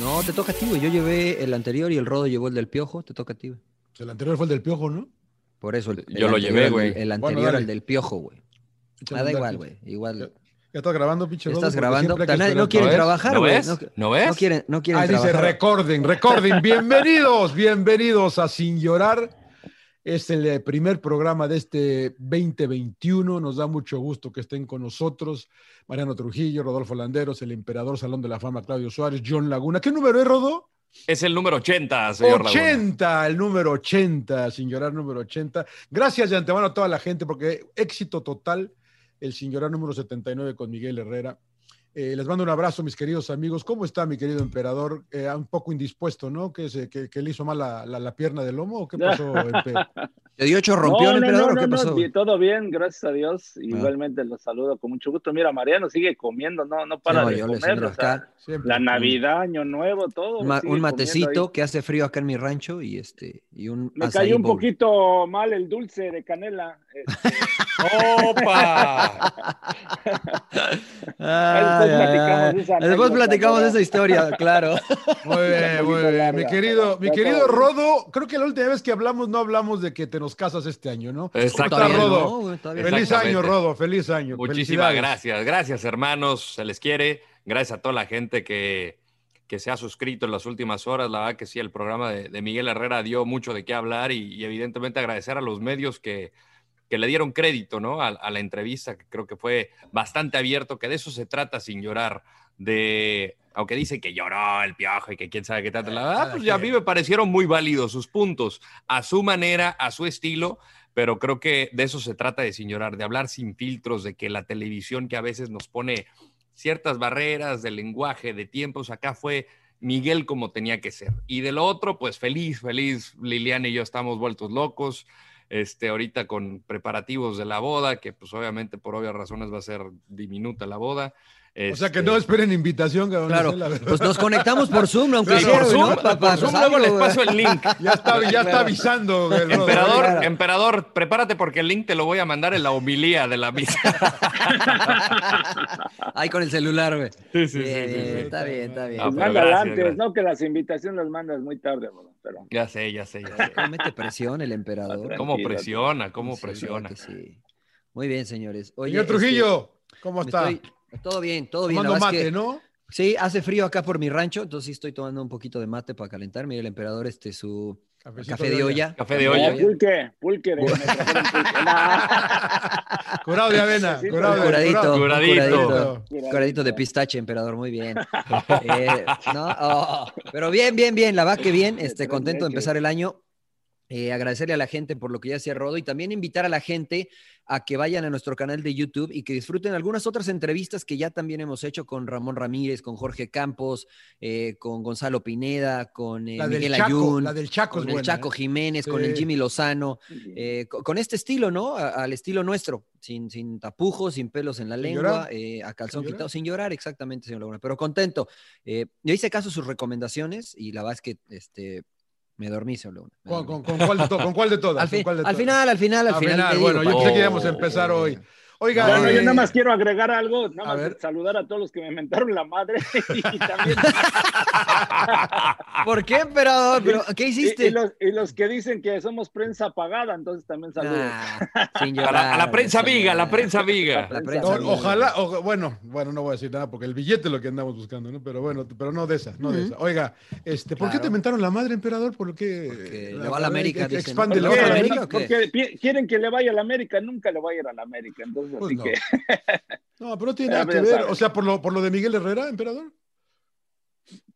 No, te toca a ti, güey. Yo llevé el anterior y el Rodo llevó el del Piojo. Te toca a ti, güey. El anterior fue el del piojo, ¿no? Por eso. El, Yo el lo anterior llevé, güey. El Bueno, anterior dale. al del Piojo, güey. Échale Ah, igual, güey. Igual. ¿Ya estás grabando, pinche ¿Estás grabando? esperar. No quieren trabajar, ¿No güey. ves? ¿No ves? No quieren, no quieren Ah, dice trabajar. recording, recording. Bienvenidos, bienvenidos a Sin Llorar. Es el eh, primer programa de este 2021. Nos da mucho gusto que estén con nosotros. Mariano Trujillo, Rodolfo Landeros, el emperador Salón de la Fama, Claudio Suárez, John Laguna. ¿Qué número es, Rodo? Es el número 80, señor Laguna. 80, el número 80, Sin Llorar número 80. Gracias de antemano a toda la gente porque éxito total el Sin Llorar número 79 con Miguel Herrera. Eh, les mando un abrazo, mis queridos amigos. ¿Cómo está mi querido emperador? Eh, un poco indispuesto, ¿no? ¿Que, se, que, que le hizo mal la, la- la pierna del lomo o qué pasó, Empe? ¿Te dio ocho rompió el emperador o qué pasó? bien, todo bien, gracias a Dios. Igualmente los saludo con mucho gusto. Mira, Mariano sigue comiendo, no, no para No, de comer. o sea, la Navidad, Año Nuevo, todo. Un, ma- matecito que hace frío acá en mi rancho y este y un Me cayó un bowl. poquito mal el dulce de canela. este, ¡Opa! Ay, Después platicamos esa. Después platicamos esa historia, claro. Muy bien, muy bien. larga, Mi querido, mi querido. Rodo, creo que la última vez que hablamos no hablamos de que te nos casas este año, ¿no? Exacto. ¿Cómo estás, Todavía Rodo? no. Feliz año, Rodo, feliz año. Muchísimas gracias. Gracias, hermanos. Se les quiere. Gracias a toda la gente que, que se ha suscrito en las últimas horas. La verdad que sí, el programa de, de Miguel Herrera dio mucho de qué hablar y, y evidentemente agradecer a los medios que, que le dieron crédito ¿no? a, a la entrevista, que creo que fue bastante abierto, que de eso se trata sin llorar. De, aunque dice que lloró el piojo y que quién sabe qué tal, la verdad, pues ya a mí me parecieron muy válidos sus puntos, a su manera, a su estilo, pero creo que de eso se trata de sin llorar, de hablar sin filtros, de que la televisión que a veces nos pone ciertas barreras de lenguaje, de tiempos, acá fue Miguel como tenía que ser. Y de lo otro, pues feliz, feliz, Liliana y yo estamos vueltos locos, este, ahorita con preparativos de la boda, que pues obviamente por obvias razones va a ser diminuta la boda. O sea que Este, no esperen invitación, cabrón. Claro, la pues nos conectamos por Zoom, aunque Sí, sea, por Zoom, por Zoom, pues luego les paso el link. Ya está, ya está avisando. Emperador, Claro. emperador, prepárate porque el link te lo voy a mandar en la homilía de la misa. Ahí con el celular, güey. Sí, sí, Bien, sí, sí, bien, sí. Está bien, está bien. Ah, mándala gracias, antes, gracias. no que las invitaciones las mandas muy tarde, bro, pero Ya sé, ya sé, ya sé. ¿Cómo mete presión el emperador? ¿Cómo presiona? ¿Cómo Sí, presiona? claro. Muy bien, señores. Oye, Señor este, Trujillo, ¿cómo me está? estoy- Todo bien, todo bien. Tomando mate, que- ¿no? Sí, hace frío acá por mi rancho, entonces sí estoy tomando un poquito de mate para calentar. Mire, el emperador, este, su Cafecito café de olla. Café de olla. pulque, pulque de. Curado de avena. Sí, curado de- curadito, Curadito. curadito, curadito de pistache, emperador, muy bien. Eh, no, oh, pero bien, bien, bien, la va que bien, este, contento de empezar el año. Eh, agradecerle a la gente por lo que ya hacía Rodo y también invitar a la gente a que vayan a nuestro canal de YouTube y que disfruten algunas otras entrevistas que ya también hemos hecho con Ramón Ramírez, con Jorge Campos, eh, con Gonzalo Pineda, con eh, La del Miguel Chaco, Ayun, la del Chaco es con el buena, Chaco ¿eh? Jiménez, con el Jimmy Lozano, eh, co- con este estilo, ¿no? A- al estilo nuestro, sin, sin tapujos, sin pelos en la Sin lengua, eh, a calzón Sin llorar. quitado, sin llorar, exactamente, señor Laguna, pero contento. Eh, yo hice caso a sus recomendaciones y la verdad es que este, me dormí, Laguna. me ¿Con, dormí. con- con cuál de to- con cuál de todas? Al, ¿Con fin- cuál de al todas? final, al final, al Al final. bueno, digo, yo pensé que- que íbamos a empezar hoy. Oiga, Bueno, eh, yo nada más quiero agregar algo, nada a más ver. saludar a todos los que me mentaron la madre y también ¿Por qué, emperador? ¿Pero, ¿Qué hiciste? y los, y los que dicen que somos prensa pagada, entonces también saludos. Ah, sin A la, a la llorar, prensa amiga, la prensa amiga. La prensa amiga. ojalá, o- bueno, bueno, no voy a decir nada porque el billete es lo que andamos buscando, ¿no? Pero bueno, pero no de esa, no de esa. Oiga, este, ¿por qué te mentaron la madre, emperador? ¿Por qué? Porque le va a la América, expande. ¿le va a la. América? o qué? Porque quieren que le vaya a la América, nunca le va a ir a la América, entonces Pues así no. que No, pero no tiene nada que ver. O sea, por lo, por lo de Miguel Herrera, emperador.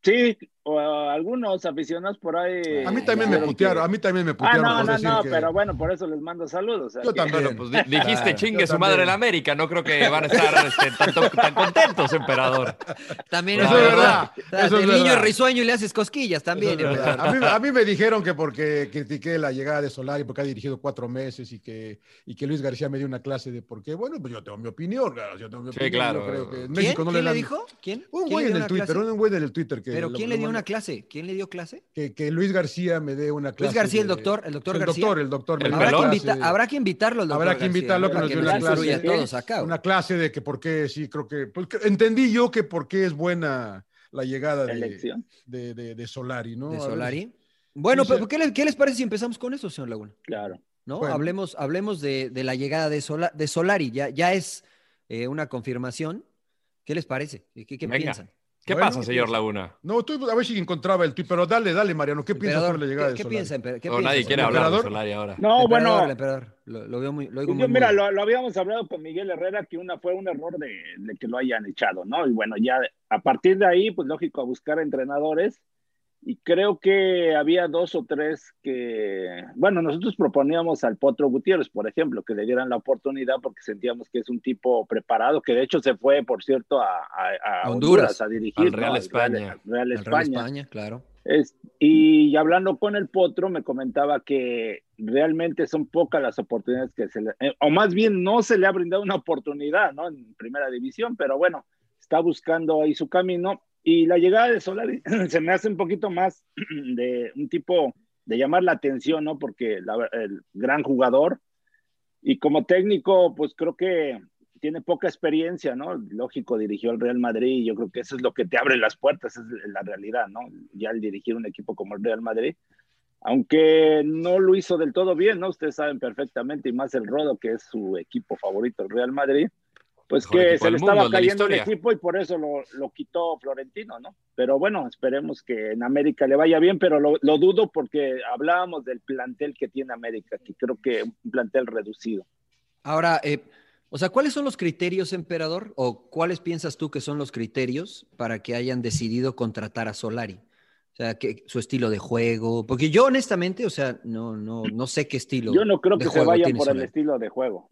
sí, o algunos aficionados por ahí. A mí también me putearon, que- a mí también me Ah, putearon. no, por no, decir no, que- pero bueno, por eso les mando saludos. o sea Yo que- también. Bueno, pues di- dijiste Claro, chingue su madre la América. No creo que van a estar este, tanto- tan contentos, emperador. También Eso es verdad. verdad, eso es el niño verdad. risueño y le haces cosquillas también. Es verdad. A mí, a mí me dijeron que porque critiqué la llegada de Solari, porque ha dirigido cuatro meses y que, y que Luis García me dio una clase de por qué. Bueno, pues yo tengo mi opinión. claro, Yo tengo mi Sí, opinión. claro. Yo creo que en ¿Quién? México no ¿Quién le dijo? ¿Quién? Un ¿Quién güey en el Twitter, un güey en el Twitter que. ¿Pero quién le dio una clase? ¿Quién le dio clase? Que, que Luis García me dé una clase. García, el doctor, el doctor el García. doctor, el doctor. El dio Habrá que, invita- habrá que invitarlo al doctor Habrá que García, invitarlo, que nos dé una clase. todos acá. Una clase de que por qué, sí, creo que. pues, que entendí yo que por qué es buena la llegada de, de, de- de Solari, ¿no? de Solari. Bueno, pero. ¿qué, le- qué les parece si empezamos con eso, señor Laguna? Claro. ¿No? Bueno. Hablemos, hablemos de, de la llegada de, Sola- de Solari. Ya, ya es eh, una confirmación. ¿Qué les parece? ¿Qué, qué piensan? ¿Qué Bueno, pasa, señor Laguna? No, estoy a ver si encontraba el tweet, pero dale, dale, Mariano. ¿Qué piensas sobre la llegada ¿qué, de qué piensa, qué No, piensa, nadie quiere hablar de emperador? Solari ahora. No, El emperador, bueno, el emperador. Lo, lo veo muy, lo oigo Yo, muy mira, lo, lo habíamos hablado con Miguel Herrera que una fue un error de, de que lo hayan echado, ¿no? Y bueno, ya a partir de ahí, pues lógico, a buscar entrenadores. Y creo que había dos o tres que, bueno, nosotros proponíamos al Potro Gutiérrez, por ejemplo, que le dieran la oportunidad porque sentíamos que es un tipo preparado, que de hecho se fue, por cierto, a, a- a A Honduras. Honduras. a dirigir. Al Real ¿no? España. al Real El Real España. España, claro. Es- y hablando con el Potro, me comentaba que realmente son pocas las oportunidades que se le, eh, o más bien no se le ha brindado una oportunidad, ¿no? En primera división, pero bueno, está buscando ahí su camino. Y la llegada de Solari se me hace un poquito más de un tipo de llamar la atención, ¿no? Porque la el gran jugador y como técnico, pues creo que tiene poca experiencia, ¿no? Lógico, dirigió al Real Madrid y yo creo que eso es lo que te abre las puertas, es la realidad, ¿no? Ya al dirigir un equipo como el Real Madrid, aunque no lo hizo del todo bien, ¿no? Ustedes saben perfectamente, y más el Rodo, que es su equipo favorito, el Real Madrid, pues que se le mundo, estaba cayendo el equipo y por eso lo, lo quitó Florentino, ¿no? Pero bueno, esperemos que en América le vaya bien, pero lo, lo dudo porque hablábamos del plantel que tiene América, que creo que un plantel reducido. Ahora, eh, o sea, ¿cuáles son los criterios, emperador? ¿O cuáles piensas tú que son los criterios para que hayan decidido contratar a Solari? O sea, que, su estilo de juego. Porque yo, honestamente, o sea, no, no, no sé qué estilo. Yo no creo de que se tiene por el estilo de juego.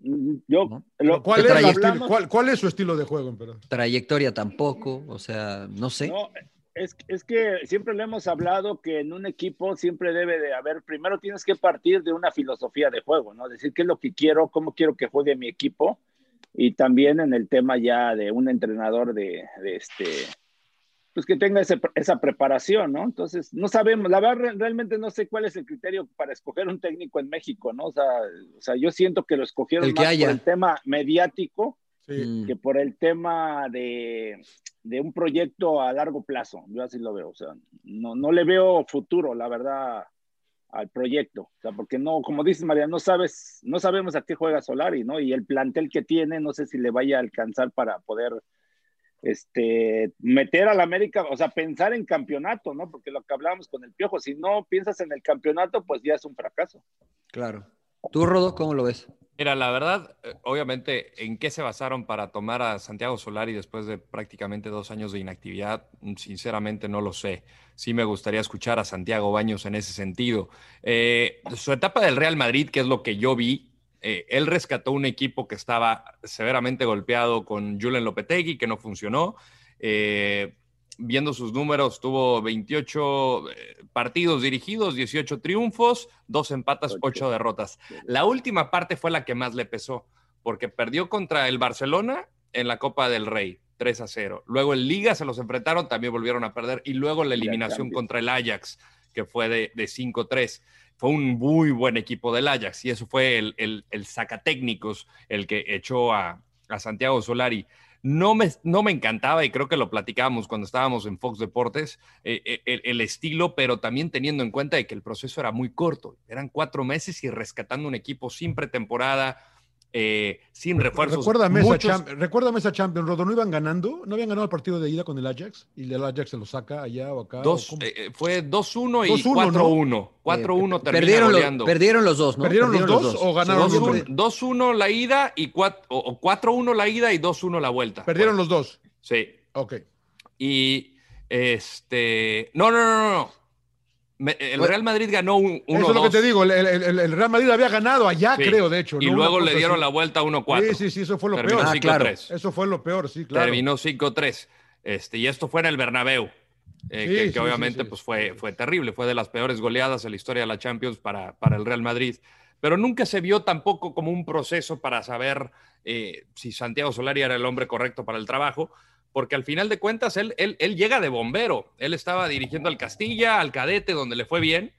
Yo, ¿No? lo, ¿Cuál, ¿Qué es, su trayectoria? estilo- cuál- cuál es su estilo de juego, emperador? Trayectoria tampoco, o sea, no sé. No, es, es que siempre le hemos hablado que en un equipo siempre debe de haber, primero tienes que partir de una filosofía de juego, ¿no? Decir qué es lo que quiero, cómo quiero que juegue mi equipo y también en el tema ya de un entrenador de, de este, pues que tenga ese- esa preparación, ¿no? Entonces, no sabemos, la verdad re- realmente no sé cuál es el criterio para escoger un técnico en México, ¿no? O sea, o sea yo siento que lo escogieron El que más haya. por el tema mediático Sí. Mm. que por el tema de, de un proyecto a largo plazo. Yo así lo veo. O sea, no, no le veo futuro, la verdad, al proyecto. O sea, porque no, como dices María, no sabes, no sabemos a qué juega Solari, ¿no? Y el plantel que tiene, no sé si le vaya a alcanzar para poder este, meter al América, o sea, pensar en campeonato, ¿no? Porque lo que hablábamos con el Piojo, si no piensas en el campeonato, pues ya es un fracaso. Claro. ¿Tú, Rodo, cómo lo ves? Mira, la verdad, eh, obviamente, ¿en qué se basaron para tomar a Santiago Solari después de prácticamente dos años de inactividad? Mm, Sinceramente no lo sé. Sí me gustaría escuchar a Santiago Baños en ese sentido. Eh, su etapa del Real Madrid, que es lo que yo vi, eh, él rescató un equipo que estaba severamente golpeado con Julen Lopetegui, que no funcionó. Eh, viendo sus números, tuvo 28 eh, partidos dirigidos, 18 triunfos, dos empates, Ocho. 8 derrotas. La última parte fue la que más le pesó, porque perdió contra el Barcelona en la Copa del Rey, 3 a 0. Luego en Liga se los enfrentaron, también volvieron a perder, y luego la eliminación contra el Ajax, que fue de, de 5-3. Fue un muy buen equipo del Ajax, y eso fue el, el, el sacatécnicos el que echó a, a Santiago Solari. No me, no me encantaba y creo que lo platicábamos cuando estábamos en Fox Deportes, eh, eh, el, el, estilo, pero también teniendo en cuenta de que el proceso era muy corto. Eran cuatro meses y rescatando un equipo sin pretemporada, eh, sin refuerzos. Recuérdame, muchos... esa recuérdame esa Champions, Rodo, ¿no iban ganando? ¿No habían ganado el partido de ida con el Ajax? ¿Y el Ajax se lo saca allá o acá? Dos, ¿o eh, fue 2-1 y 4-1. ¿no? 4-1 eh, perdieron, lo, perdieron los dos, ¿no? ¿Perdieron, ¿Perdieron los, dos, o ganaron 2-1 la ida y 4-1 la ida y 2-1 la vuelta. ¿Perdieron pues. los dos? Sí. Ok. Y este. No, no, no, no. El Real Madrid ganó un 1 Eso es lo que te digo, el, el, el, Real Madrid había ganado allá, sí. creo, de hecho. Y ¿no? luego le dieron así. la vuelta 1-4. Sí, sí, sí, eso fue lo Terminó peor. Ah, claro. Eso fue lo peor, sí, claro. Terminó 5-3. Este, y esto fue en el Bernabéu, eh, Sí, que, obviamente sí, pues fue, fue terrible, fue de las peores goleadas en la historia de la Champions para, para el Real Madrid. Pero nunca se vio tampoco como un proceso para saber eh, si Santiago Solari era el hombre correcto para el trabajo, porque al final de cuentas él, él, él llega de bombero. Él estaba dirigiendo al Castilla, al Cadete, donde le fue bien,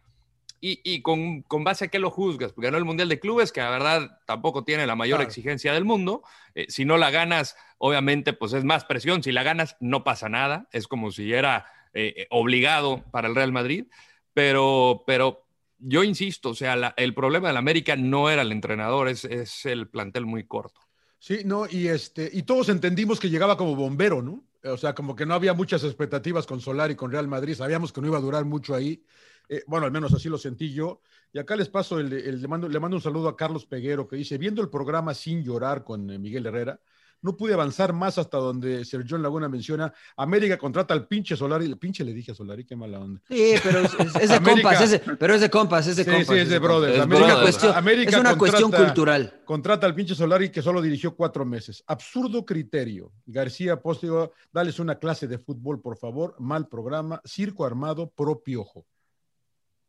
y, y con, con, base a qué lo juzgas. Ganó el Mundial de Clubes, que la verdad tampoco tiene la mayor Claro. exigencia del mundo. Eh, si no la ganas, obviamente, pues es más presión. Si la ganas, no pasa nada. Es como si era eh, obligado para el Real Madrid. Pero, pero yo insisto, o sea, la, el problema del América no era el entrenador, es, es el plantel muy corto. Sí, no, y este, y todos entendimos que llegaba como bombero, ¿no? O sea, como que no había muchas expectativas con Solari, con Real Madrid, sabíamos que no iba a durar mucho ahí. Eh, bueno, al menos así lo sentí yo. Y acá les paso, el, el, le, mando, le, mando, un saludo a Carlos Peguero, que dice, viendo el programa Sin Llorar con eh, Miguel Herrera, no pude avanzar más hasta donde Sergio Laguna menciona, América contrata al pinche Solari, el pinche le dije a Solari, qué mala onda. Sí, pero es, es, es de América, compas, es de, pero es de compas, es de sí, compas. Sí, es de brothers. Es, América, una cuestión, América es una contrata, cuestión cultural. Contrata al pinche Solari que solo dirigió cuatro meses. Absurdo criterio. García Póstigo, dales una clase de fútbol, por favor. Mal programa, circo armado, propiojo.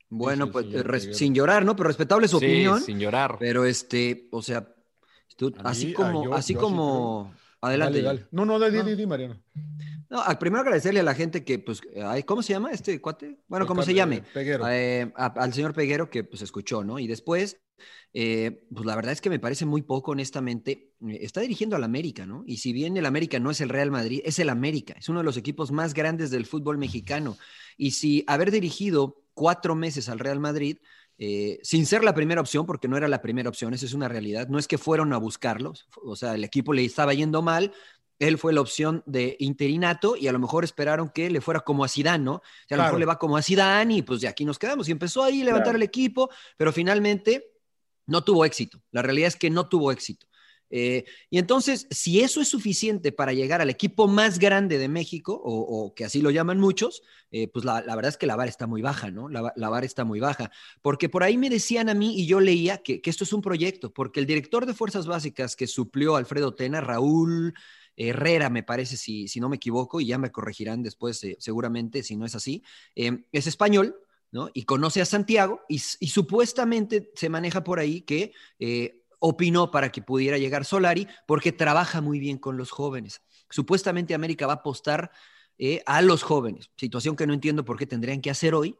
Bueno, pues sin llorar, ¿no? Pero respetable su sí, opinión. Sin llorar. Pero este, o sea, tú, así como, yo, así yo como. Adelante. Dale, dale. No, no, dale, no. di, Mariano. No, primero agradecerle a la gente que, pues, ¿cómo se llama este cuate? Bueno, ¿cómo se llame? Peguero. Eh, a, al señor Peguero que, pues, escuchó, ¿no? Y después, eh, pues, la verdad es que me parece muy poco, honestamente. Está dirigiendo al América, ¿no? Y si bien el América no es el Real Madrid, es el América. Es uno de los equipos más grandes del fútbol mexicano. Y si haber dirigido cuatro meses al Real Madrid, eh, sin ser la primera opción, porque no era la primera opción, esa es una realidad, no es que fueron a buscarlos, o sea, el equipo le estaba yendo mal, él fue la opción de interinato y a lo mejor esperaron que le fuera como a Zidane, ¿no? O sea, a lo claro. mejor le va como a Zidane y pues de aquí nos quedamos. Y empezó ahí a levantar claro. el equipo, pero finalmente no tuvo éxito. La realidad es que no tuvo éxito. Eh, y entonces, si eso es suficiente para llegar al equipo más grande de México, o, que así lo llaman muchos, eh, pues la, verdad es que la vara está muy baja, ¿no? La, la, vara está muy baja. Porque por ahí me decían a mí, y yo leía que, que, esto es un proyecto, porque el director de Fuerzas Básicas que suplió Alfredo Tena, Raúl Herrera, me parece, si, si no me equivoco, y ya me corregirán después, eh, seguramente, si no es así, es español, ¿no? Y conoce a Santiago, y, supuestamente se maneja por ahí que opinó para que pudiera llegar Solari porque trabaja muy bien con los jóvenes. Supuestamente América va a apostar eh, a los jóvenes, situación que no entiendo por qué tendrían que hacer hoy.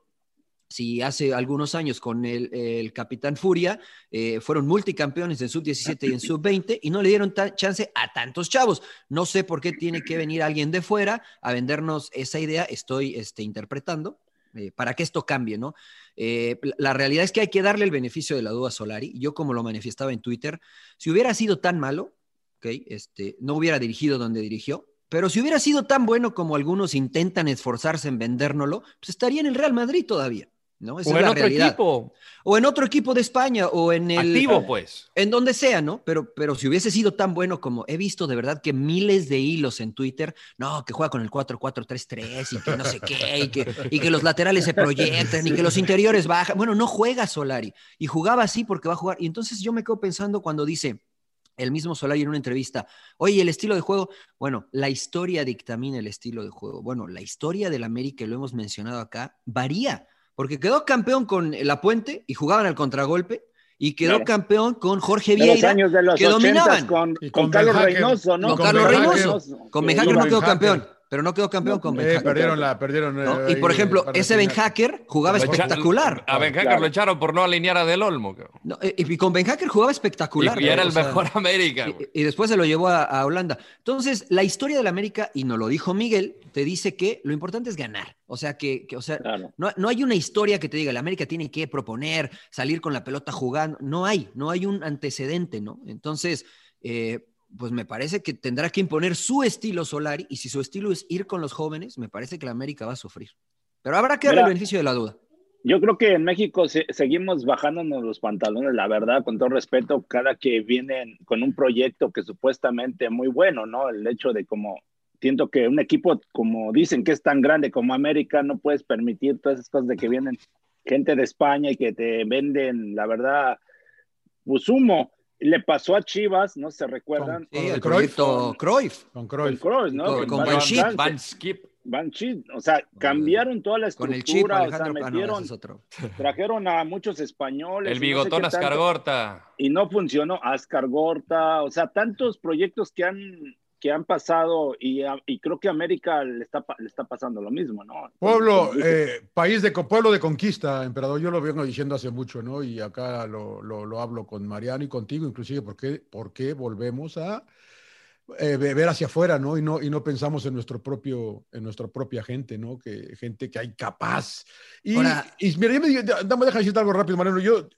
Si hace algunos años con el, el Capitán Furia eh, fueron multicampeones en sub-17 y en sub-20 y no le dieron chance a tantos chavos. No sé por qué tiene que venir alguien de fuera a vendernos esa idea, estoy este, interpretando, eh, para que esto cambie, ¿no? Eh, la realidad es que hay que darle el beneficio de la duda a Solari. Yo, como lo manifestaba en Twitter, si hubiera sido tan malo, okay, este, no hubiera dirigido donde dirigió, pero si hubiera sido tan bueno como algunos intentan esforzarse en vendérnoslo, pues estaría en el Real Madrid todavía. ¿No? Esa o en otro realidad. equipo. O en otro equipo de España, o en el... Activo, pues. En donde sea, ¿no? Pero, pero si hubiese sido tan bueno como he visto de verdad que miles de hilos en Twitter, no, que juega con el 4-4-3-3 y que no sé qué, y que, y que los laterales se proyectan y que los interiores bajan. Bueno, no juega Solari. Y jugaba así porque va a jugar. Y entonces yo me quedo pensando cuando dice el mismo Solari en una entrevista, oye, el estilo de juego, bueno, la historia dictamina el estilo de juego. Bueno, la historia del América, lo hemos mencionado acá, varía porque quedó campeón con La Puente y jugaban al contragolpe, y quedó claro. campeón con Jorge Vieira, los años de los que dominaban. Con, con, con Carlos Reynoso, ¿no? Con, Carlos Reynoso. Con Mejaque no quedó campeón, pero no quedó campeón No, con Eh, Ben Hacker. perdieron la, perdieron. ¿no? eh, Y por ejemplo, ese Ben. Hacker jugaba Lo espectacular. A Ben Hacker Claro. lo echaron por no alinear a Del Olmo. No, eh, y con Ben Hacker jugaba espectacular. Y, y era el O sea, mejor América. Y, y después se lo llevó a, a Holanda. Entonces, la historia del América, y nos lo dijo Miguel, te dice que lo importante es ganar. O sea, que, que, o sea, Claro. no, no hay una historia que te diga, el América tiene que proponer, salir con la pelota jugando. No hay, no hay un antecedente, ¿no? Entonces, eh, pues me parece que tendrá que imponer su estilo Solari, y si su estilo es ir con los jóvenes, me parece que la América va a sufrir. Pero habrá que darle Mira, el beneficio de la duda. Yo creo que en México se- seguimos bajándonos los pantalones, la verdad, con todo respeto, cada que vienen con un proyecto que supuestamente muy bueno, ¿no? El hecho de como, siento que un equipo, como dicen que es tan grande como América, no puedes permitir todas esas cosas de que vienen gente de España y que te venden, la verdad, pues humo. Le pasó a Chivas, ¿no se recuerdan? Sí, Con el Cruyff. proyecto Cruyff. Con Con Cruyff. Cruyff, ¿no? Con- con Van- Van Schip. Van- Skip. Van Schip, o sea, cambiaron toda la Con estructura, el chip, o sea, ah, no, metieron, es otro. trajeron a muchos españoles. El no sé bigotón qué tanto, Ascargorta. Y no funcionó, Ascar Gorta, o sea, tantos proyectos que han, que han pasado y, y creo que América le está, le está pasando lo mismo, ¿no? Pueblo, eh, país de pueblo de conquista, emperador. Yo lo vengo diciendo hace mucho, ¿no? Y acá lo, lo- lo hablo con Mariano y contigo, inclusive, ¿por qué, por qué volvemos a eh, ve- ver hacia afuera, ¿no? Y no, y no pensamos en nuestro propio, en nuestra propia gente, ¿no? Que gente que hay capaz. Y, Ahora- y mira, ya me, dame, deja decirte algo rápido, Mariano. Yo,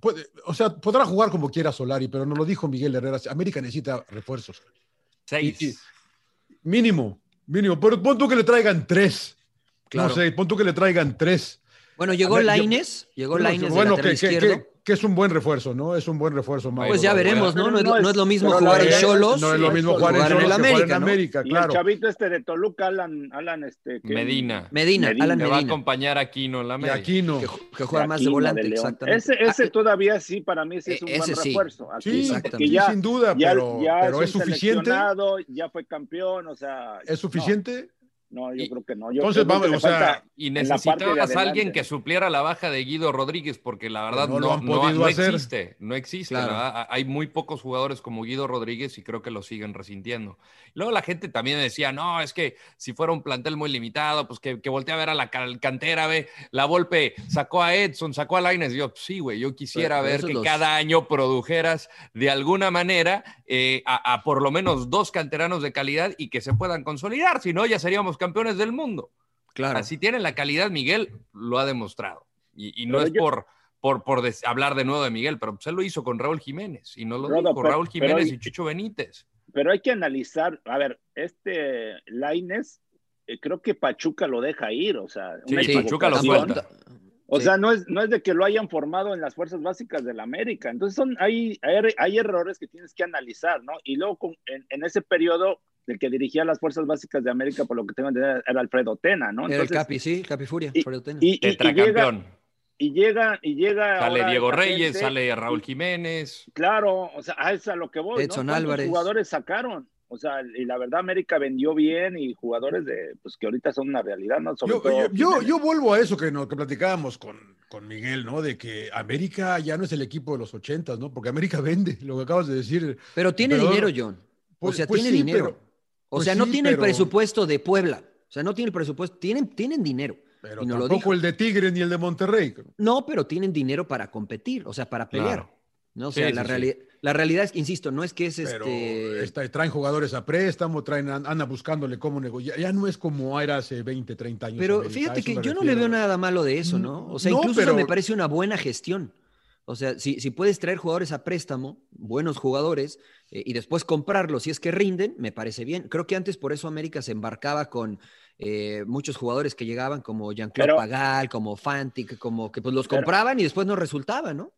puede- o sea, podrá jugar como quiera Solari, pero nos lo dijo Miguel Herrera. América necesita refuerzos. Seis. Y- y- mínimo, mínimo. Pero pon tú que le traigan tres. Claro. No sé, pon tú que le traigan tres. Bueno, llegó ver, yo- Laines, llegó Bueno, de bueno, que, que- izquierdo. que- que es un buen refuerzo, ¿no? Es un buen refuerzo. Mauro. Pues ya veremos, ¿no? No es, lo- no es- no es lo mismo jugar en es- Cholos No es lo mismo es jugar en en Cholos jugar América, en ¿no? América, Y el claro. chavito este de Toluca, Alan, Alan este, que- Medina. Medina, Medina. Alan Que va a Medina, acompañar a Aquino en la Y media. aquí no. que, que juega de más de Aquino, volante, de exactamente. Ese, ese Ah, todavía sí, para mí sí es un E- buen ese sí. refuerzo. Aquí, Sí, Exactamente. porque sí, ya, sin duda, ya, pero, ya pero un es suficiente. Ya fue campeón, o sea. ¿Es suficiente? No, no, yo Y- creo que no. Yo Entonces, vamos, o sea, Y necesitabas a alguien que supliera la baja de Guido Rodríguez, porque la verdad no no, lo han no- podido no hacer. existe. No existe. Claro. Hay muy pocos jugadores como Guido Rodríguez y creo que lo siguen resintiendo. Luego la gente también decía, no, es que si fuera un plantel muy limitado, pues que, que voltee a ver a la cantera, ve, la Volpe sacó a Edson, sacó a Laines. Yo, "Pues sí, güey, yo quisiera Pero- ver que los- cada año produjeras de alguna manera eh, a, a por lo menos dos canteranos de calidad y que se puedan consolidar. Si no, ya seríamos campeones del mundo. Claro. Así tiene la calidad, Miguel lo ha demostrado. Y, y no Pero es yo- por, por, por des- hablar de nuevo de Miguel, pero pues él lo hizo con Raúl Jiménez. Y no lo Rodo, dijo pero- Raúl Jiménez hay- y Chucho Benítez. Pero hay que analizar, a ver, este Laines, eh, creo que Pachuca lo deja ir, o sea, Sí, una Sí, Pachuca lo suelta. O Sí. sea, no es, no es de que lo hayan formado en las fuerzas básicas de la América. Entonces, son, hay, hay, hay errores que tienes que analizar, ¿no? Y luego, con- en, en ese periodo, el que dirigía las fuerzas básicas de América, por lo que tengo entendido, era Alfredo Tena, ¿no? Era el Capi, sí, Capi Furia. y, Alfredo Tena. y- y- y llega, Tetracampeón. y llega, y llega Sale ahora Diego Reyes, gente, sale Raúl Jiménez. Claro, o sea, a eso es a lo que voy. Edson ¿no? ¿Cuántos Álvarez. jugadores sacaron? O sea, y la verdad América vendió bien y jugadores de, pues que ahorita son una realidad, ¿no? Sobre Yo, todo yo, yo, Jiménez. yo vuelvo a eso que, no, que platicábamos con, con Miguel, ¿no? De que América ya no es el equipo de los ochentas, ¿no? Porque América vende, lo que acabas de decir. Pero tiene Pero- dinero, John. O Pues- sea, pues tiene sí, dinero. pero- o pues sea, no sí, tiene el presupuesto de Puebla. O sea, no tiene el presupuesto. Tienen, tienen dinero. Pero y no lo tampoco dijo. el de Tigre ni el de Monterrey. No, pero tienen dinero para competir, o sea, para pelear. Claro. ¿no? O sea, sí, la, sí. reali- la realidad es insisto, no es que es Pero este. está- traen jugadores a préstamo, traen, an- anda buscándole cómo negociar. Ya, ya no es como era hace 20, 30 años. Pero fíjate que yo no le veo nada malo de eso, ¿no? O sea, No, incluso eso me parece una buena gestión. O sea, si, si puedes traer jugadores a préstamo, buenos jugadores, eh, y después comprarlos si es que rinden, me parece bien. Creo que antes por eso América se embarcaba con eh, muchos jugadores que llegaban como Jean-Claude Pagal, como Fantic, como que pues los Pero- compraban y después no resultaba, ¿no?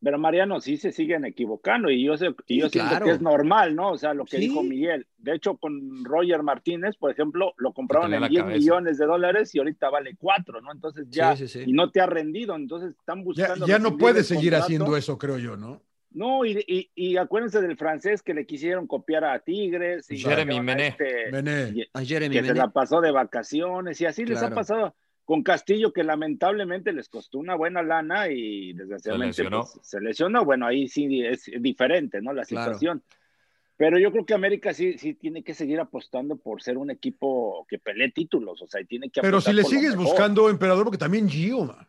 Pero Mariano, sí se siguen equivocando y yo, sé, y Sí, yo siento claro. que es normal, ¿no? O sea, lo que Sí. dijo Miguel. De hecho, con Roger Martínez, por ejemplo, lo compraron en la 10 cabeza. millones de dólares y ahorita vale 4, ¿no? Entonces ya, Sí, sí, sí. y no te ha rendido, entonces están Ya, buscando. ya no rescindir puede el seguir contrato. haciendo eso, creo yo, ¿no? No, y, y, y acuérdense del francés que le quisieron copiar a Tigres. Y Jeremy Mené. este- Mené. y- A Jeremy que se Mené. la pasó de vacaciones y así les ha pasado con Castillo que lamentablemente les costó una buena lana y desgraciadamente Se lesionó. pues, se lesionó. Bueno, ahí sí es diferente, ¿no? La Claro. situación. Pero yo creo que América sí, sí tiene que seguir apostando por ser un equipo que pelee títulos, o sea, y tiene que Pero si le sigues buscando, emperador, porque también Gio, man.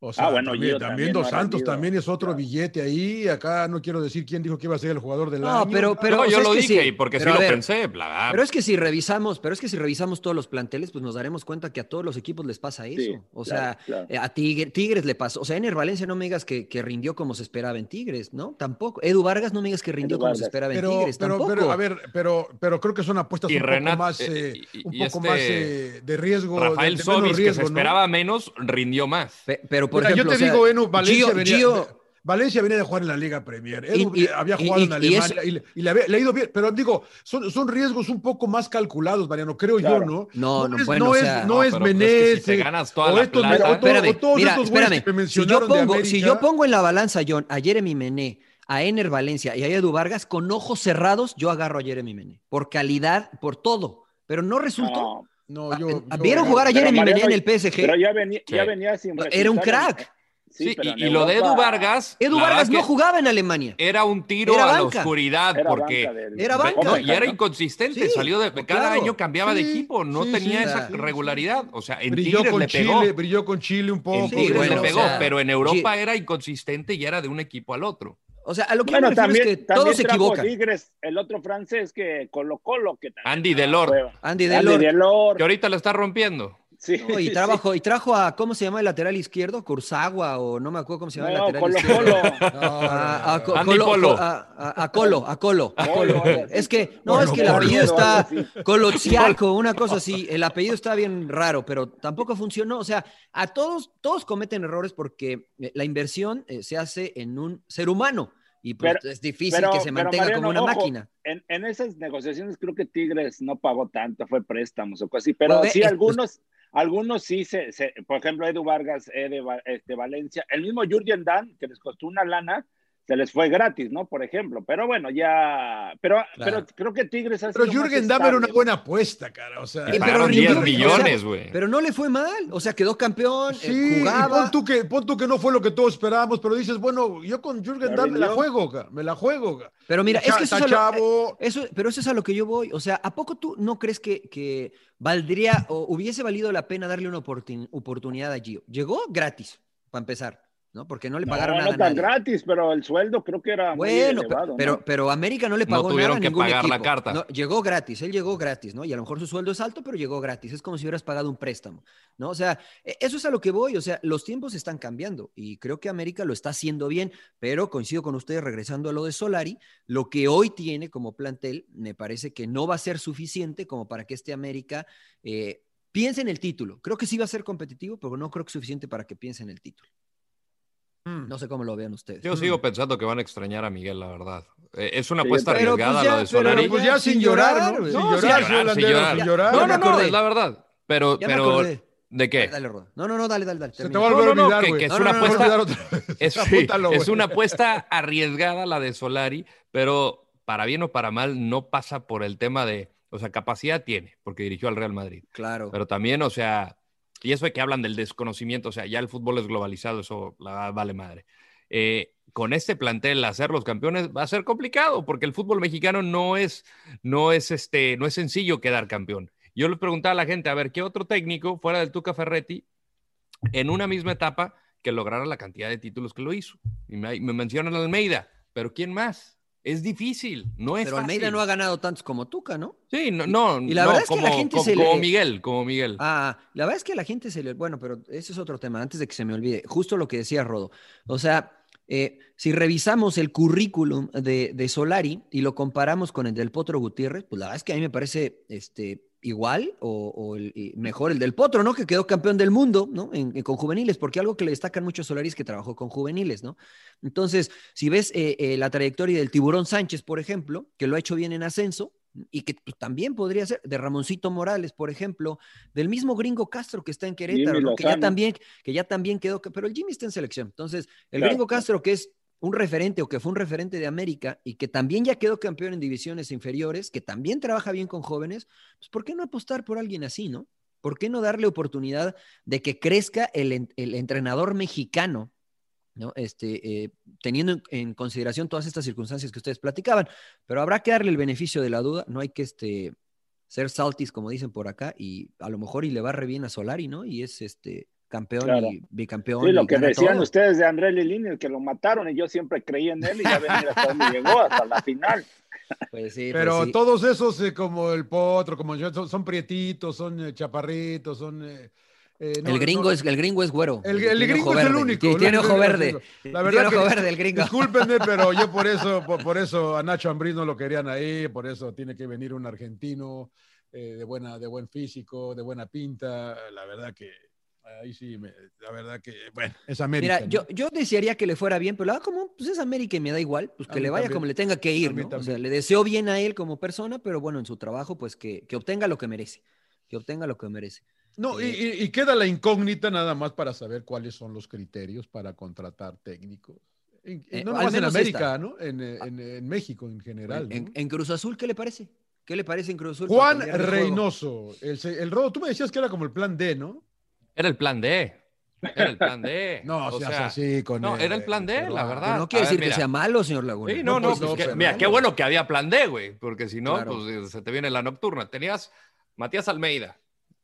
O sea, Ah, bueno, también, Gio también también Dos Santos también es otro billete ahí. Acá no quiero decir quién dijo que iba a ser el jugador del No, año. pero- pero- No, o yo sea, es lo que dije sí, y porque sí pero lo ver, pensé. bla, Pero es que si revisamos, pero es que si revisamos todos los planteles, pues nos daremos cuenta que a todos los equipos les pasa eso. Sí, o claro, sea, claro. eh, a Tigre- Tigres le pasó. O sea, Ener Valencia no me digas que, que rindió como se esperaba en Tigres, ¿no? Tampoco. Edu Vargas no me digas que rindió Edu como se esperaba en pero, Tigres, pero, tampoco. pero, a ver, pero, pero creo que son apuestas Y un Renat- poco más, eh, eh, y- un y poco este más eh, de riesgo. de- Rafael de Sobis, menos que riesgo, se esperaba menos, rindió más. Pe- pero, por Mira, ejemplo, yo te o sea, digo, Enu, Valencia Gio- venía, Gio- de- Valencia venía de jugar en la Liga Premier. Edu Y- había jugado y- en y Alemania eso- y, le, y le había, le ha ido bien. Pero digo, son, son riesgos un poco más calculados, Mariano, creo Claro. yo, ¿no? No, no, es, bueno, no o es, sea- no No, es pero, pues, es que si ganas toda o la estos, plata- o, Espérame, o todos mira, estos espérame. que me Si yo, mencionaron de pongo, América. si yo pongo en la balanza, John, a Jeremy Mené, a Ener Valencia y a Edu Vargas, con ojos cerrados, yo agarro a Jeremy Mené. Por calidad, por todo. Pero no resultó. No, No, yo, Ah, yo- ¿Vieron jugar a Pero Jeremy Mené Mariano, en el PSG? Pero ya venía, ya venía sin Era un en- crack. Sí, pero y, en y lo de Edu Vargas. Edu Vargas no jugaba en Alemania. Era un tiro Era a la oscuridad Era porque. banca del- Era banca. No, y era inconsistente, Sí, salió de cada claro. año cambiaba de equipo, no sí, tenía sí, esa regularidad. O sea, en brilló Tigres con le Chile, brilló con Chile un poco. En Tigres bueno, le o pegó, sea, pero en Europa era inconsistente y era de un equipo al otro. O sea, a lo que Bueno, me refiero también, es que también todos se equivocan. Tigres, el otro francés que Colo Colo, que también Andy hueva. Andy Delort. Delort. Que ahorita lo está rompiendo. Sí, No, y, sí. trabajo, y trajo a, ¿cómo se llama el lateral izquierdo? Cursagua o no me acuerdo cómo se llama No, el lateral Colo izquierdo. Colo. A, a Andy Colo- Polo. a, a- a Colo, a Colo, a Colo. Es que, no, Polo, es que el Polo. apellido está. Colotsiaco, una cosa así. El apellido está bien raro, pero tampoco funcionó. O sea, a todos, todos cometen errores porque la inversión eh, se hace en un ser humano y pues Pero- es difícil pero- que se mantenga Mariano, como una ojo, máquina. En, en esas negociaciones creo que Tigres no pagó tanto, fue préstamos o así, pero Pues sí es- algunos, algunos sí se, se- por ejemplo, Edu Vargas, Ede, este, Valencia, el mismo Jurgen Dan, que les costó una lana, se les fue gratis, ¿no? Por ejemplo, pero bueno, ya, pero, Claro. pero creo que Tigres ha Pero sido Jürgen Damm era una buena apuesta, cara. O sea, Eh, pero Pagaron rindió, 10 o sea, millones, güey. Pero no le fue mal. O sea, quedó campeón, eh, Sí, jugaba. pon tú, que, pon tú que no fue lo que todos esperábamos, pero dices, bueno, yo con Jürgen Damm me la juego, ca, me la juego. ca. Pero mira, es que eso es, a lo, chavo. eso, pero eso es a lo que yo voy. O sea, ¿a poco tú no crees que, que valdría o hubiese valido la pena darle una oportun- oportunidad a Gio? Llegó gratis, para empezar, ¿no? Porque no le No, pagaron no nada. a tan nadie. gratis, pero el sueldo creo que era muy Bueno, elevado, pe- ¿no? pero, pero América no le No pagó tuvieron nada a que pagar la carta. No, llegó gratis, él llegó gratis, ¿no? Y a lo mejor su sueldo es alto, pero llegó gratis. Es como si hubieras pagado un préstamo, ¿no? O sea, e- eso es a lo que voy. O sea, los tiempos están cambiando y creo que América lo está haciendo bien, pero coincido con ustedes regresando a lo de Solari, lo que hoy tiene como plantel me parece que no va a ser suficiente como para que este América eh, piense en el título. Creo que sí va a ser competitivo, pero no creo que es suficiente para que piense en el título. No sé cómo lo vean ustedes. Yo sigo pensando que van a extrañar a Miguel, la verdad. Eh, es una apuesta pero arriesgada pues ya- lo de Solari. Pero pues ya sin llorar, ¿no? Sin No, llorar, sin llorar, sin Landero, llorar. sin llorar. No, no, no, es la verdad. Pero, pero. ¿de qué? Dale. No, no, no, dale, dale, dale. Se te va a volver No, no, no, olvidar, güey. que es No, una no, no, apuesta-. Es, sí, una apuesta arriesgada la de Solari, pero para bien o para mal no pasa por el tema de, o sea, capacidad tiene, porque dirigió al Real Madrid. Claro. Pero también, o sea, y eso de que hablan del desconocimiento, o sea, ya el fútbol es globalizado, eso la vale madre. Eh, con este plantel hacer los campeones va a ser complicado, porque el fútbol mexicano no es, no es, este, no es sencillo quedar campeón. Yo le preguntaba a la gente, a ver, ¿qué otro técnico fuera del Tuca Ferretti en una misma etapa que lograra la cantidad de títulos que lo hizo? Y me, me mencionan Almeida, pero ¿quién más? Es difícil, no es Pero Almeida fácil. no ha ganado tantos como Tuca, ¿no? Sí, no, no, Y la no, verdad es que como, la gente como- se como le- Miguel, como Miguel. Ah, la verdad es que la gente se le... Bueno, pero ese es otro tema, antes de que se me olvide. Justo lo que decía Rodo. O sea, eh, si revisamos el currículum de, de Solari y lo comparamos con el del Potro Gutiérrez, pues la verdad es que a mí me parece este, igual o, mejor el del Potro, ¿no? Que quedó campeón del mundo, ¿no? En- en- con juveniles, porque algo que le destacan mucho a Solari es que trabajó con juveniles, ¿no? Entonces, si ves eh, eh, la trayectoria del Tiburón Sánchez, por ejemplo, que lo ha hecho bien en ascenso, y que pues, también podría ser de Ramoncito Morales, por ejemplo, del mismo Gringo Castro que está en Querétaro, que, ya también, que ya también quedó, pero el Jimmy está en selección. Entonces, el Claro, Gringo. Castro, que es un referente o que fue un referente de América y que también ya quedó campeón en divisiones inferiores, que también trabaja bien con jóvenes, pues ¿por qué no apostar por alguien así, no? ¿Por qué no darle oportunidad de que crezca el, el entrenador mexicano ¿no? Este, eh, teniendo en, en consideración todas estas circunstancias que ustedes platicaban, pero habrá que darle el beneficio de la duda, no hay que este, ser saltis, como dicen por acá, y a lo mejor y le va re bien a Solari, ¿no? Y es este campeón Claro. y bicampeón. Sí, lo y que decían todo. ustedes de André Lilini, el que lo mataron, y yo siempre creí en él, y ya ven mira hasta dónde llegó, hasta la final. Pues sí, Pero pues sí. todos esos, eh, como el potro, como yo, son, son prietitos, son eh, chaparritos, son. Eh, no- el, gringo no- es, el gringo es güero. El, gringo es el único. Tiene ojo verde. La verdad tiene que, ojo verde el gringo. Discúlpenme, pero yo por eso, por, por eso a Nacho Ambriz no lo querían ahí, por eso tiene que venir un argentino eh, de, buena, de buen físico, de buena pinta. La verdad que ahí sí, me- la verdad que, bueno, es América. Mira, ¿no? yo, yo desearía que le fuera bien, pero ah, como pues es América y me da igual, pues que le vaya también. como le tenga que ir, ¿no? O sea, le deseo bien a él como persona, pero bueno, en su trabajo, pues que, que obtenga lo que merece. Que obtenga lo que merece. No, y, y- y queda la incógnita nada más para saber cuáles son los criterios para contratar técnicos. En- Eh, no nomás en América, esta. ¿no? En, eh, en- en México en general. en, ¿no? en Cruz Azul, ¿qué le parece? ¿Qué le parece en Cruz Azul? Juan? Reynoso, el, el rodo, tú me decías que era como el plan D, ¿no? Era el plan D. Era el plan D. No, O sea, así con No, el- era el plan D, pero, la ah, verdad. Pero no quiere ver, decir que sea malo, señor Laguna. Sí, no, no, pues, pues que- mira, qué bueno que había plan D, güey, porque si no, Claro. pues se te viene la nocturna. Tenías Matías Almeida,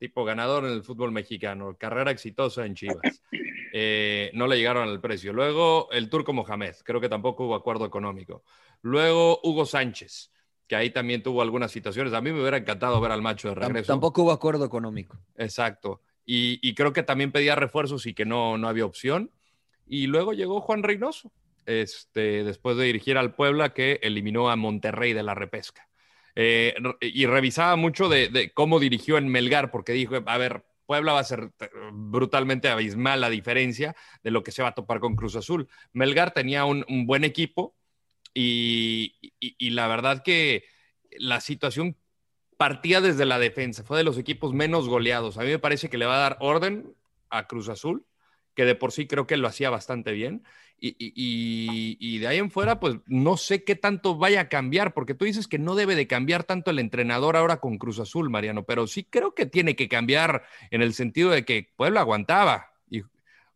tipo ganador en el fútbol mexicano, carrera exitosa en Chivas. Eh, no le llegaron al precio. Luego el turco Mohamed, creo que tampoco hubo acuerdo económico. Luego Hugo Sánchez, que ahí también tuvo algunas situaciones. A mí me hubiera encantado ver al macho de regreso. Tampoco hubo acuerdo económico. Exacto. Y, y creo que también pedía refuerzos y que no, no había opción. Y luego llegó Juan Reynoso, este, después de dirigir al Puebla, que eliminó a Monterrey de la repesca. Eh, y revisaba mucho de, cómo dirigió en Melgar, porque dijo, a ver, Puebla va a ser brutalmente abismal la diferencia de lo que se va a topar con Cruz Azul. Melgar tenía un, buen equipo y- y la verdad que la situación partía desde la defensa, fue de los equipos menos goleados. A mí me parece que le va a dar orden a Cruz Azul, que de por sí creo que lo hacía bastante bien. Y, de ahí en fuera, pues no sé qué tanto vaya a cambiar, porque tú dices que no debe de cambiar tanto el entrenador ahora con Cruz Azul, Mariano, pero sí creo que tiene que cambiar en el sentido de que Puebla aguantaba.